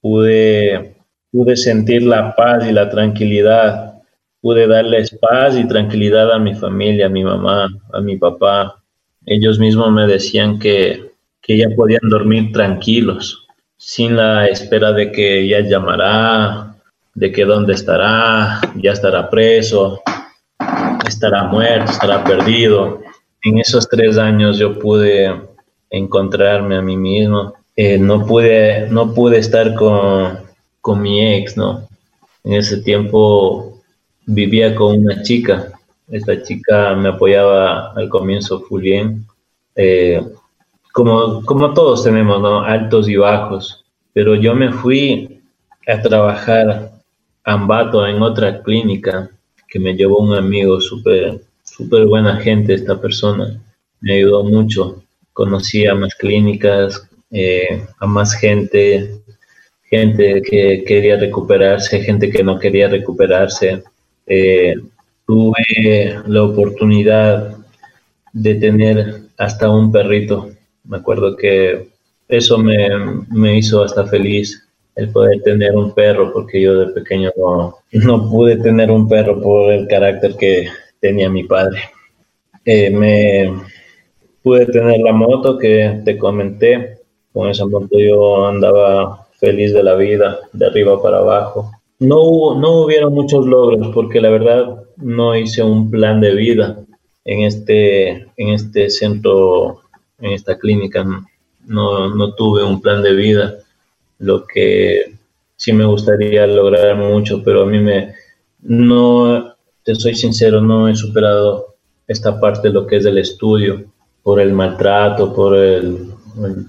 pude, pude sentir la paz y la tranquilidad pude darles paz y tranquilidad a mi familia, a mi mamá, a mi papá. Ellos mismos me decían que, que ya podían dormir tranquilos, sin la espera de que ya llamará, de que dónde estará, ya estará preso, estará muerto, estará perdido. En esos tres años yo pude encontrarme a mí mismo. Eh, no, pude, no pude estar con, con mi ex, ¿no? En ese tiempo vivía con una chica. Esta chica me apoyaba al comienzo full bien. Eh, como, como todos tenemos, ¿no? Altos y bajos. Pero yo me fui a trabajar a Ambato en otra clínica que me llevó un amigo súper súper buena gente esta persona. Me ayudó mucho. Conocí a más clínicas, eh, a más gente, gente que quería recuperarse, gente que no quería recuperarse. Eh, tuve la oportunidad de tener hasta un perrito. Me acuerdo que eso me, me, hizo hasta feliz el poder tener un perro, porque yo de pequeño no, no pude tener un perro por el carácter que tenía mi padre. Eh, me pude tener la moto que te comenté. Con esa moto yo andaba feliz de la vida, de arriba para abajo. No, hubo, no hubieron muchos logros porque la verdad no hice un plan de vida en este, en este centro, en esta clínica. No, no tuve un plan de vida, lo que sí me gustaría lograr mucho, pero a mí me no te soy sincero, no he superado esta parte de lo que es del estudio por el maltrato, por el,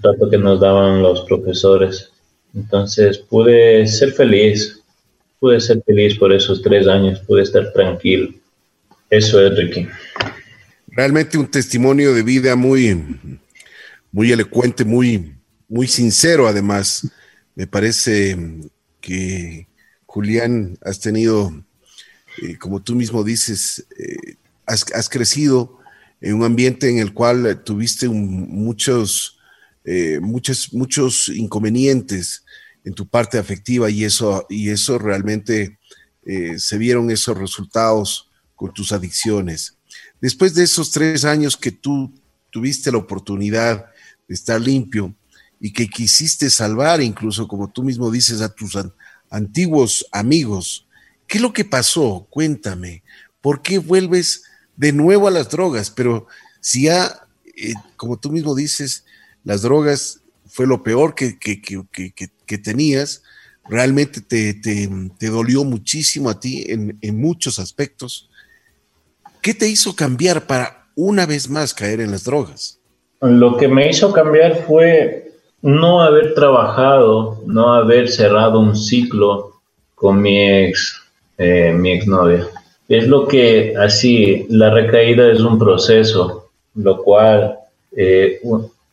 trato que nos daban los profesores. Entonces pude ser feliz, pude ser feliz por esos tres años, pude estar tranquilo. Eso es, Ricky. Realmente un testimonio de vida muy, muy elocuente, muy, muy sincero además. Me parece que Julián has tenido eh, como tú mismo dices, eh, has, crecido en un ambiente en el cual tuviste muchos, eh, muchos, muchos inconvenientes en tu parte afectiva y eso, y eso realmente se vieron esos resultados con tus adicciones. Después de esos tres años que tú tuviste la oportunidad de estar limpio y que quisiste salvar, incluso como tú mismo dices, a tus antiguos amigos, ¿Qué es lo que pasó? Cuéntame. ¿Por qué vuelves de nuevo a las drogas? Pero si ya, eh, como tú mismo dices, las drogas fue lo peor que, que, tenías, realmente te, te, dolió muchísimo a ti en, en muchos aspectos. ¿Qué te hizo cambiar para una vez más caer en las drogas? Lo que me hizo cambiar fue no haber trabajado, no haber cerrado un ciclo con mi ex, eh, mi exnovia. Es lo que así, la recaída es un proceso, lo cual eh,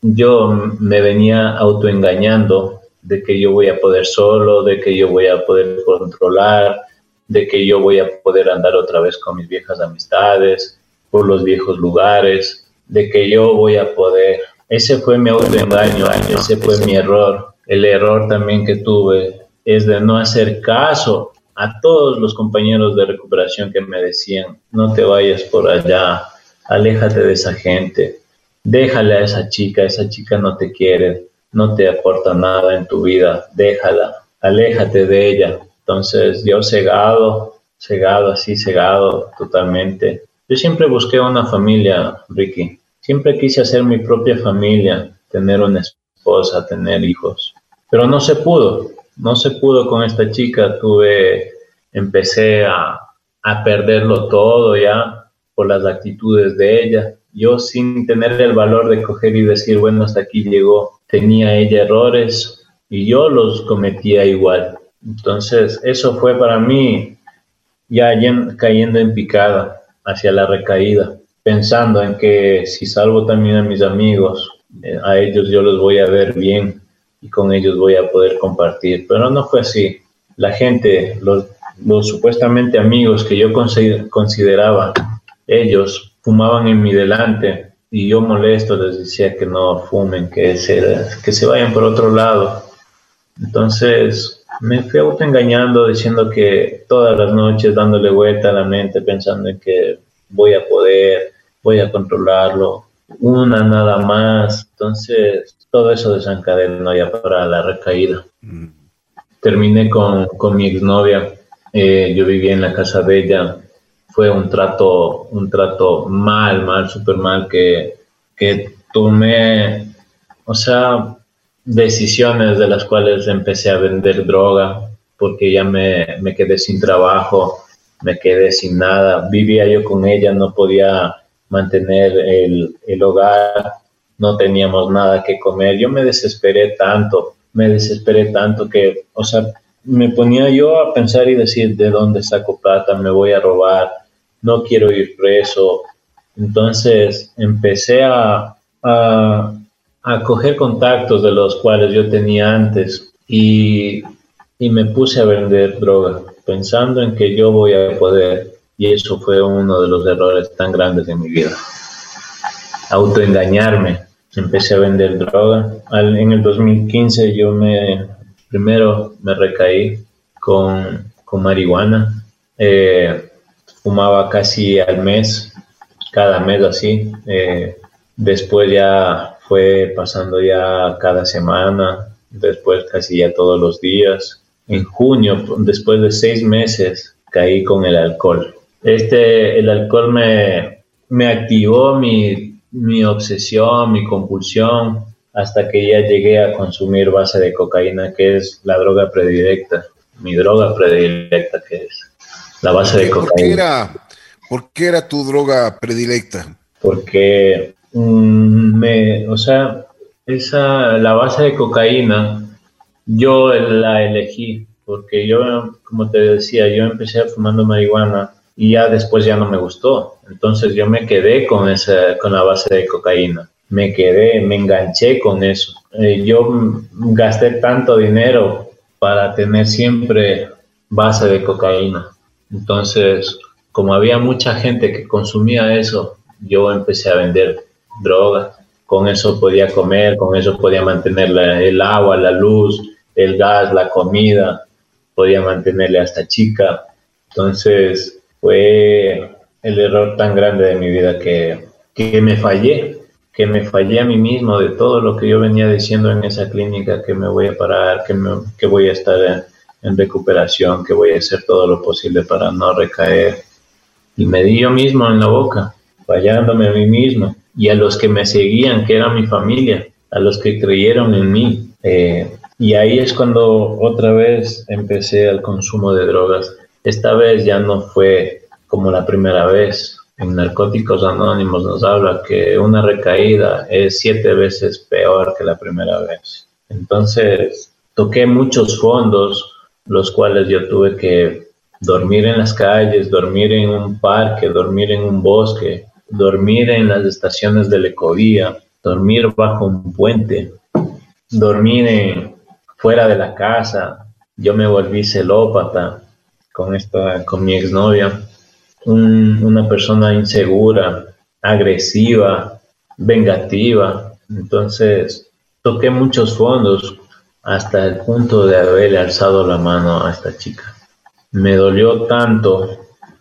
yo me venía autoengañando de que yo voy a poder solo, de que yo voy a poder controlar, de que yo voy a poder andar otra vez con mis viejas amistades, por los viejos lugares, de que yo voy a poder. Ese fue mi autoengaño, ese fue mi error. El error también que tuve es de no hacer caso a todos los compañeros de recuperación que me decían, no te vayas por allá, aléjate de esa gente, déjale a esa chica, esa chica no te quiere, no te aporta nada en tu vida, déjala, aléjate de ella. Entonces yo cegado, cegado, así cegado totalmente. Yo siempre busqué una familia, Ricky. Siempre quise hacer mi propia familia, tener una esposa, tener hijos. Pero no se pudo no se pudo con esta chica, tuve, empecé a, a perderlo todo ya por las actitudes de ella. Yo sin tener el valor de coger y decir, bueno, hasta aquí llegó, tenía ella errores y yo los cometía igual. Entonces, eso fue para mí ya cayendo en picada hacia la recaída, pensando en que si salvo también a mis amigos, eh, a ellos yo los voy a ver bien, y con ellos voy a poder compartir. Pero no fue así. La gente, los, supuestamente amigos que yo consideraba, ellos fumaban en mi delante y yo molesto les decía que no fumen, que se, que se vayan por otro lado. Entonces, me fui autoengañando diciendo que todas las noches dándole vuelta a la mente pensando en que voy a poder, voy a controlarlo, una nada más. Entonces, todo eso desencadenó ya para la recaída. Mm. Terminé con, con mi exnovia, eh, yo vivía en la casa de ella, fue un trato, un trato mal, mal, súper mal, que, que tomé, o sea, decisiones de las cuales empecé a vender droga, porque ya me, me quedé sin trabajo, me quedé sin nada, vivía yo con ella, no podía mantener el, el hogar, no teníamos nada que comer. Yo me desesperé tanto, me desesperé tanto que, o sea, me ponía yo a pensar y decir, ¿de dónde saco plata? Me voy a robar, no quiero ir preso. Entonces empecé a, a, a coger contactos de los cuales yo tenía antes y, y me puse a vender droga, pensando en que yo voy a poder y eso fue uno de los errores tan grandes de mi vida. Autoengañarme. Empecé a vender droga. en el 2015 yo me, primero me recaí con, con marihuana. Eh, fumaba casi al mes, cada mes así. Eh, después ya fue pasando ya cada semana, después casi ya todos los días. En junio, después de seis meses, caí con el alcohol este, el alcohol me, me activó mi, mi obsesión, mi compulsión, hasta que ya llegué a consumir base de cocaína, que es la droga predilecta, mi droga predilecta, que es la base de cocaína. ¿Por qué era, por qué era tu droga predilecta? Porque mm, me, o sea, esa, la base de cocaína, yo la elegí, porque yo, como te decía, yo empecé fumando marihuana y ya después ya no me gustó. Entonces yo me quedé con, esa, con la base de cocaína. Me quedé, me enganché con eso. Eh, yo gasté tanto dinero para tener siempre base de cocaína. Entonces, como había mucha gente que consumía eso, yo empecé a vender droga. Con eso podía comer, con eso podía mantener el agua, la luz, el gas, la comida, podía mantenerle hasta chica. Entonces, fue el error tan grande de mi vida que, que me fallé, que me fallé a mí mismo de todo lo que yo venía diciendo en esa clínica, que me voy a parar, que, me, que voy a estar en, en, recuperación, que voy a hacer todo lo posible para no recaer. Y me di yo mismo en la boca, fallándome a mí mismo y a los que me seguían, que era mi familia, a los que creyeron en mí. Eh, y ahí es cuando otra vez empecé el consumo de drogas. Esta vez ya no fue como la primera vez. En Narcóticos Anónimos nos habla que una recaída es siete veces peor que la primera vez. Entonces, toqué muchos fondos, los cuales yo tuve que dormir en las calles, dormir en un parque, dormir en un bosque, dormir en las estaciones de la ecovía, dormir bajo un puente, dormir fuera de la casa. Yo me volví celópata, con, esta, con mi exnovia, una persona insegura, agresiva, vengativa. Entonces, toqué muchos fondos hasta el punto de haberle alzado la mano a esta chica. Me dolió tanto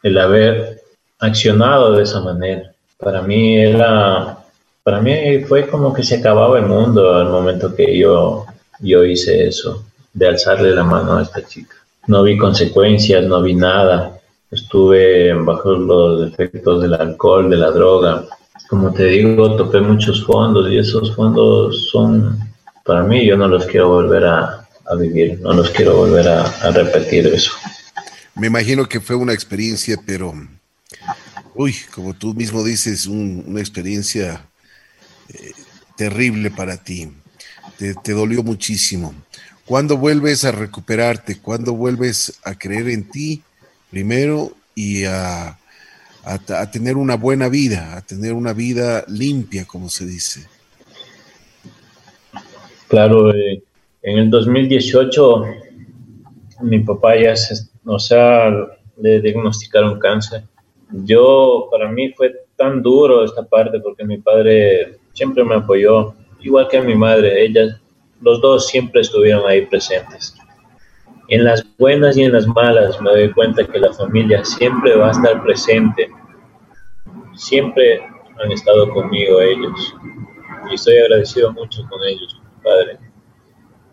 el haber accionado de esa manera. Para mí era, para mí fue como que se acababa el mundo al momento que yo, yo hice eso, de alzarle la mano a esta chica no vi consecuencias, no vi nada. Estuve bajo los efectos del alcohol, de la droga. Como te digo, topé muchos fondos y esos fondos son, para mí, yo no los quiero volver a, vivir, no los quiero volver a, repetir eso. Me imagino que fue una experiencia, pero, uy, como tú mismo dices, una experiencia eh, terrible para ti. Te, dolió muchísimo. ¿Cuándo vuelves a recuperarte? ¿Cuándo vuelves a creer en ti primero y a, tener una buena vida, a tener una vida limpia, como se dice? Claro, eh, en el 2018 mi papá ya se, o sea, le diagnosticaron cáncer. Yo, para mí fue tan duro esta parte porque mi padre siempre me apoyó, igual que mi madre, ella los dos siempre estuvieron ahí presentes. En las buenas y en las malas me doy cuenta que la familia siempre va a estar presente. Siempre han estado conmigo ellos. Y estoy agradecido mucho con ellos, Padre.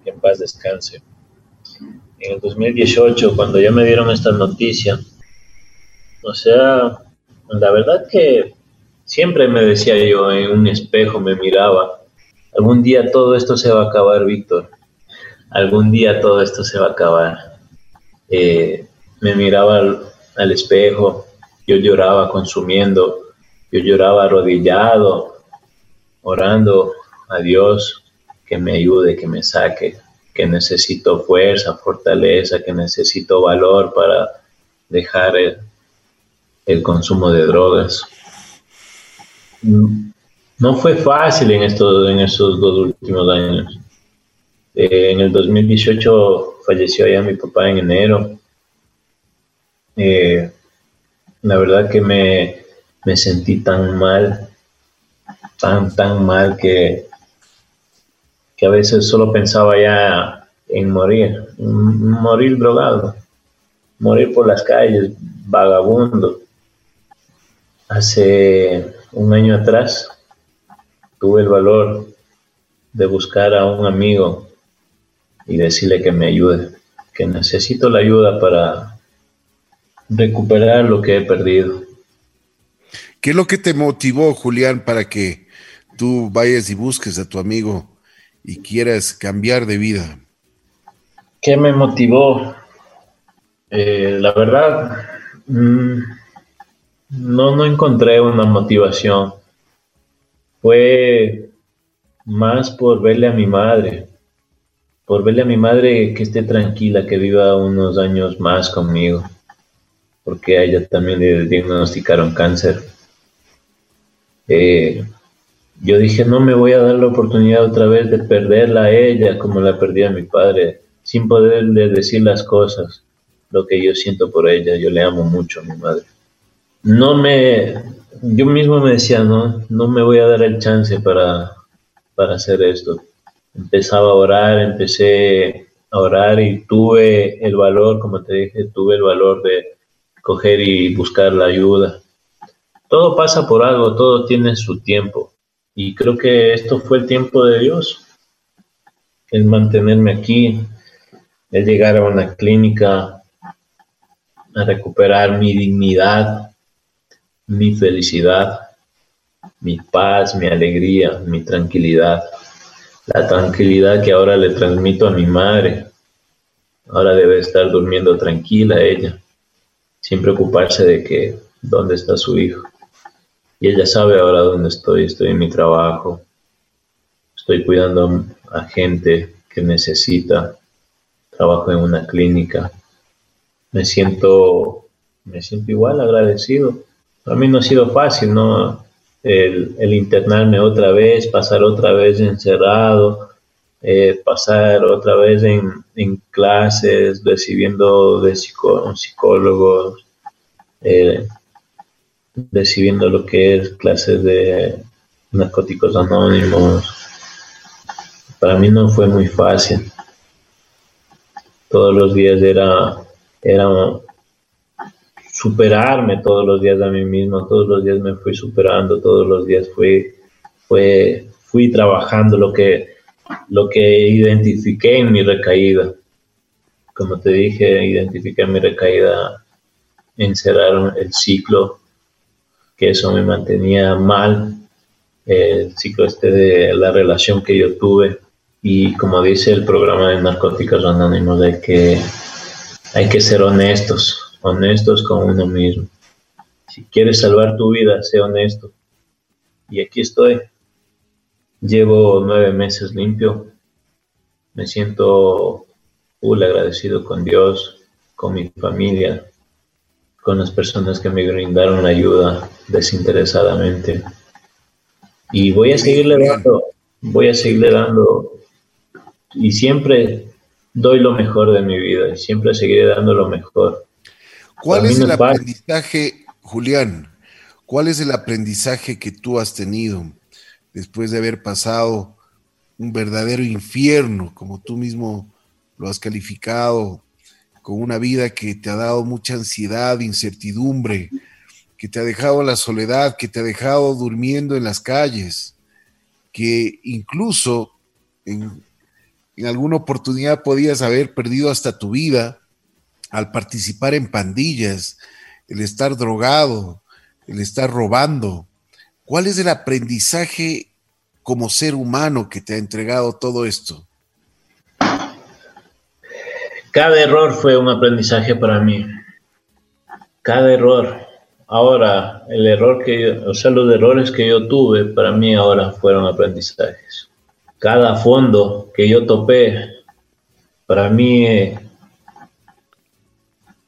Que en paz descanse. En el 2018, cuando ya me dieron esta noticia, o sea, la verdad que siempre me decía yo en un espejo, me miraba, algún día todo esto se va a acabar, Víctor. Algún día todo esto se va a acabar. Eh, me miraba al, espejo, yo lloraba consumiendo, yo lloraba arrodillado, orando a Dios que me ayude, que me saque, que necesito fuerza, fortaleza, que necesito valor para dejar el, el consumo de drogas. No fue fácil en, estos, en esos dos últimos años. Eh, en el 2018 falleció ya mi papá en enero. Eh, la verdad que me, me, sentí tan mal, tan, tan mal que, que a veces solo pensaba ya en morir, morir drogado, morir por las calles, vagabundo. Hace un año atrás tuve el valor de buscar a un amigo y decirle que me ayude, que necesito la ayuda para recuperar lo que he perdido. ¿Qué es lo que te motivó, Julián, para que tú vayas y busques a tu amigo y quieras cambiar de vida? ¿Qué me motivó? Eh, la verdad, mm, no, no encontré una motivación. Fue más por verle a mi madre, por verle a mi madre que esté tranquila, que viva unos años más conmigo, porque a ella también le diagnosticaron cáncer. Eh, yo dije, no me voy a dar la oportunidad otra vez de perderla a ella como la perdí a mi padre, sin poderle decir las cosas, lo que yo siento por ella. Yo le amo mucho a mi madre no me, yo mismo me decía, no, no me voy a dar el chance para, para hacer esto. Empezaba a orar, empecé a orar y tuve el valor, como te dije, tuve el valor de coger y buscar la ayuda. Todo pasa por algo, todo tiene su tiempo. Y creo que esto fue el tiempo de Dios. El mantenerme aquí, el llegar a una clínica, a recuperar mi dignidad, mi felicidad, mi paz, mi alegría, mi tranquilidad. La tranquilidad que ahora le transmito a mi madre. Ahora debe estar durmiendo tranquila ella, sin preocuparse de que dónde está su hijo. Y ella sabe ahora dónde estoy, estoy en mi trabajo, estoy cuidando a gente que necesita, trabajo en una clínica. Me siento, me siento igual agradecido a mí no ha sido fácil, ¿no? El, internarme otra vez, pasar otra vez encerrado, eh, pasar otra vez en, clases, recibiendo de psicólogos, eh, recibiendo lo que es clases de narcóticos anónimos. Para mí no fue muy fácil. Todos los días era, era superarme todos los días a mí mismo, todos los días me fui superando, todos los días fui, fue, fui trabajando lo que, lo que identifiqué en mi recaída. Como te dije, identifiqué en mi recaída, encerrar el ciclo, que eso me mantenía mal, el ciclo este de la relación que yo tuve. Y como dice el programa de Narcóticos Anónimos, de que hay que ser honestos, honestos con uno mismo. Si quieres salvar tu vida, sé honesto. Y aquí estoy. Llevo nueve meses limpio. Me siento full agradecido con Dios, con mi familia, con las personas que me brindaron ayuda desinteresadamente. Y voy a seguirle dando, voy a seguirle dando y siempre doy lo mejor de mi vida y siempre seguiré dando lo mejor. ¿Cuál es el aprendizaje, Julián? ¿Cuál es el aprendizaje que tú has tenido después de haber pasado un verdadero infierno, como tú mismo lo has calificado, con una vida que te ha dado mucha ansiedad, incertidumbre, que te ha dejado la soledad, que te ha dejado durmiendo en las calles, que incluso en, en alguna oportunidad podías haber perdido hasta tu vida al participar en pandillas, el estar drogado, el estar robando. ¿Cuál es el aprendizaje como ser humano que te ha entregado todo esto? Cada error fue un aprendizaje para mí. Cada error. Ahora, el error que o sea, los errores que yo tuve para mí ahora fueron aprendizajes. Cada fondo que yo topé, para mí eh,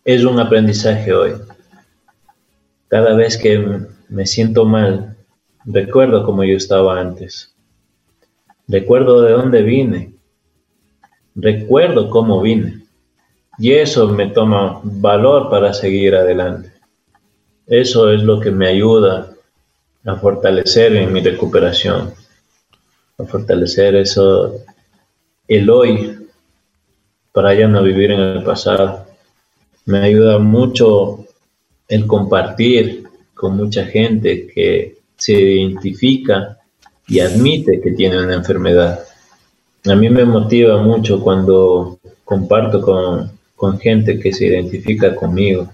es un aprendizaje hoy. Cada vez que me siento mal, recuerdo cómo yo estaba antes. Recuerdo de dónde vine. Recuerdo cómo vine. Y eso me toma valor para seguir adelante. Eso es lo que me ayuda a fortalecer en mi recuperación, a fortalecer eso, el hoy, para ya no vivir en el pasado. Me ayuda mucho el compartir con mucha gente que se identifica y admite que tiene una enfermedad. A mí me motiva mucho cuando comparto con, con gente que se identifica conmigo.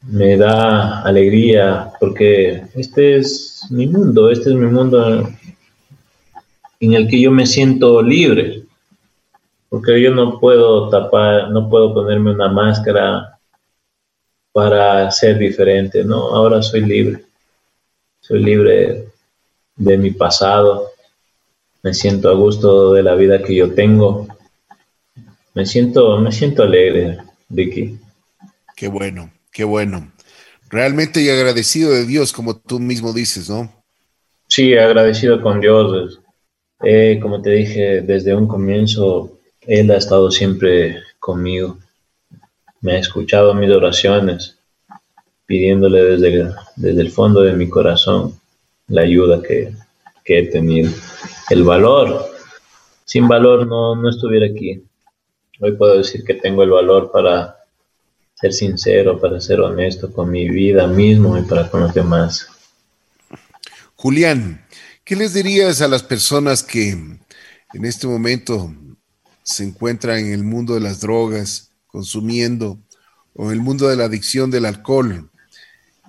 Me da alegría porque este es mi mundo, este es mi mundo en el que yo me siento libre, porque yo no puedo tapar, no puedo ponerme una máscara para ser diferente, ¿no? Ahora soy libre, soy libre de mi pasado, me siento a gusto de la vida que yo tengo, me siento, me siento alegre, Vicky. Qué bueno, qué bueno. Realmente y agradecido de Dios, como tú mismo dices, ¿no? Sí, agradecido con Dios. Eh, como te dije, desde un comienzo, Él ha estado siempre conmigo. Me ha escuchado mis oraciones, pidiéndole desde, desde el fondo de mi corazón la ayuda que, que he tenido. El valor. Sin valor no, no estuviera aquí. Hoy puedo decir que tengo el valor para ser sincero, para ser honesto con mi vida mismo y para con los demás. Julián, ¿qué les dirías a las personas que en este momento se encuentran en el mundo de las drogas, consumiendo, o en el mundo de la adicción del alcohol?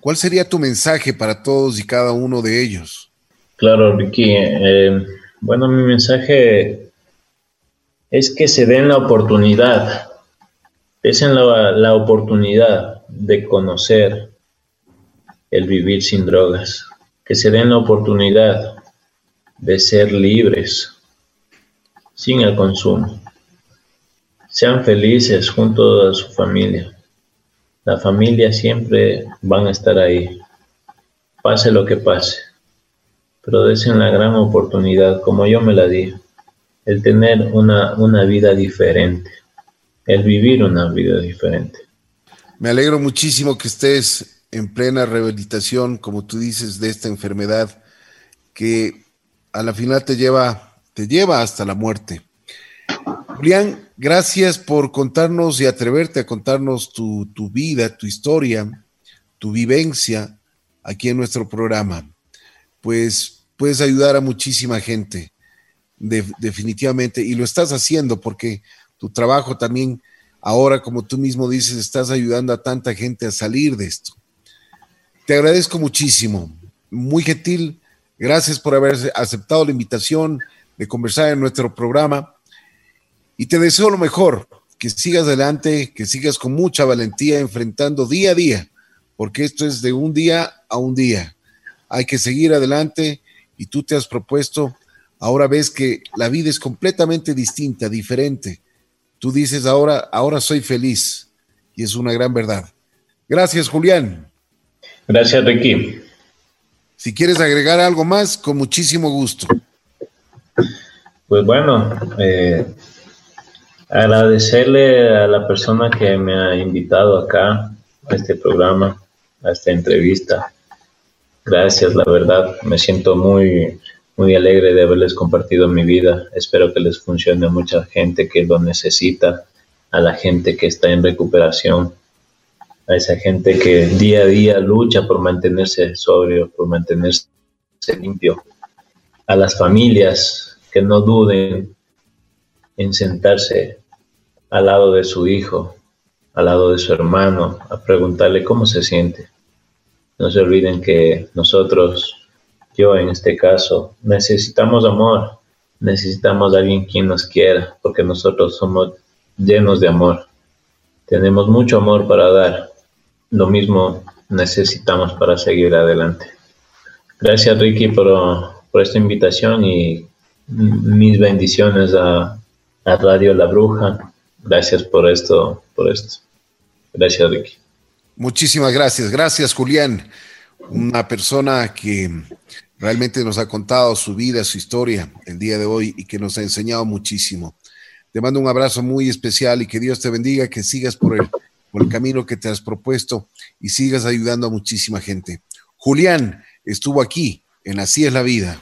¿Cuál sería tu mensaje para todos y cada uno de ellos? Claro, Ricky. Eh, bueno, mi mensaje es que se den la oportunidad, es en la, la oportunidad de conocer el vivir sin drogas, que se den la oportunidad de ser libres sin el consumo. Sean felices junto a su familia. La familia siempre van a estar ahí, pase lo que pase, pero desen la gran oportunidad como yo me la di el tener una, una vida diferente, el vivir una vida diferente. Me alegro muchísimo que estés en plena rehabilitación, como tú dices, de esta enfermedad que a la final te lleva, te lleva hasta la muerte. Julián, gracias por contarnos y atreverte a contarnos tu, tu vida, tu historia, tu vivencia aquí en nuestro programa. Pues puedes ayudar a muchísima gente definitivamente, y lo estás haciendo porque tu trabajo también, ahora como tú mismo dices, estás ayudando a tanta gente a salir de esto. Te agradezco muchísimo, muy gentil, gracias por haber aceptado la invitación de conversar en nuestro programa y te deseo lo mejor, que sigas adelante, que sigas con mucha valentía enfrentando día a día, porque esto es de un día a un día. Hay que seguir adelante y tú te has propuesto ahora ves que la vida es completamente distinta, diferente. Tú dices ahora, ahora soy feliz y es una gran verdad. Gracias, Julián. Gracias, Ricky. Si quieres agregar algo más, con muchísimo gusto. Pues bueno, eh, agradecerle a la persona que me ha invitado acá a este programa, a esta entrevista. Gracias, la verdad, me siento muy muy alegre de haberles compartido mi vida. Espero que les funcione a mucha gente que lo necesita a la gente que está en recuperación, a esa gente que día a día lucha por mantenerse sobrio, por mantenerse limpio, a las familias que no duden en sentarse al lado de su hijo, al lado de su hermano, a preguntarle cómo se siente. No se olviden que nosotros, yo en este caso, necesitamos amor, necesitamos a alguien quien nos quiera, porque nosotros somos llenos de amor. Tenemos mucho amor para dar. Lo mismo necesitamos para seguir adelante. Gracias Ricky por, por esta invitación y mis bendiciones a, a Radio La Bruja. Gracias por esto, por esto. Gracias Ricky. Muchísimas gracias. Gracias Julián. Una persona que realmente nos ha contado su vida, su historia el día de hoy y que nos ha enseñado muchísimo. Te mando un abrazo muy especial y que Dios te bendiga, que sigas por el, por el camino que te has propuesto y sigas ayudando a muchísima gente. Julián estuvo aquí en Así es la vida.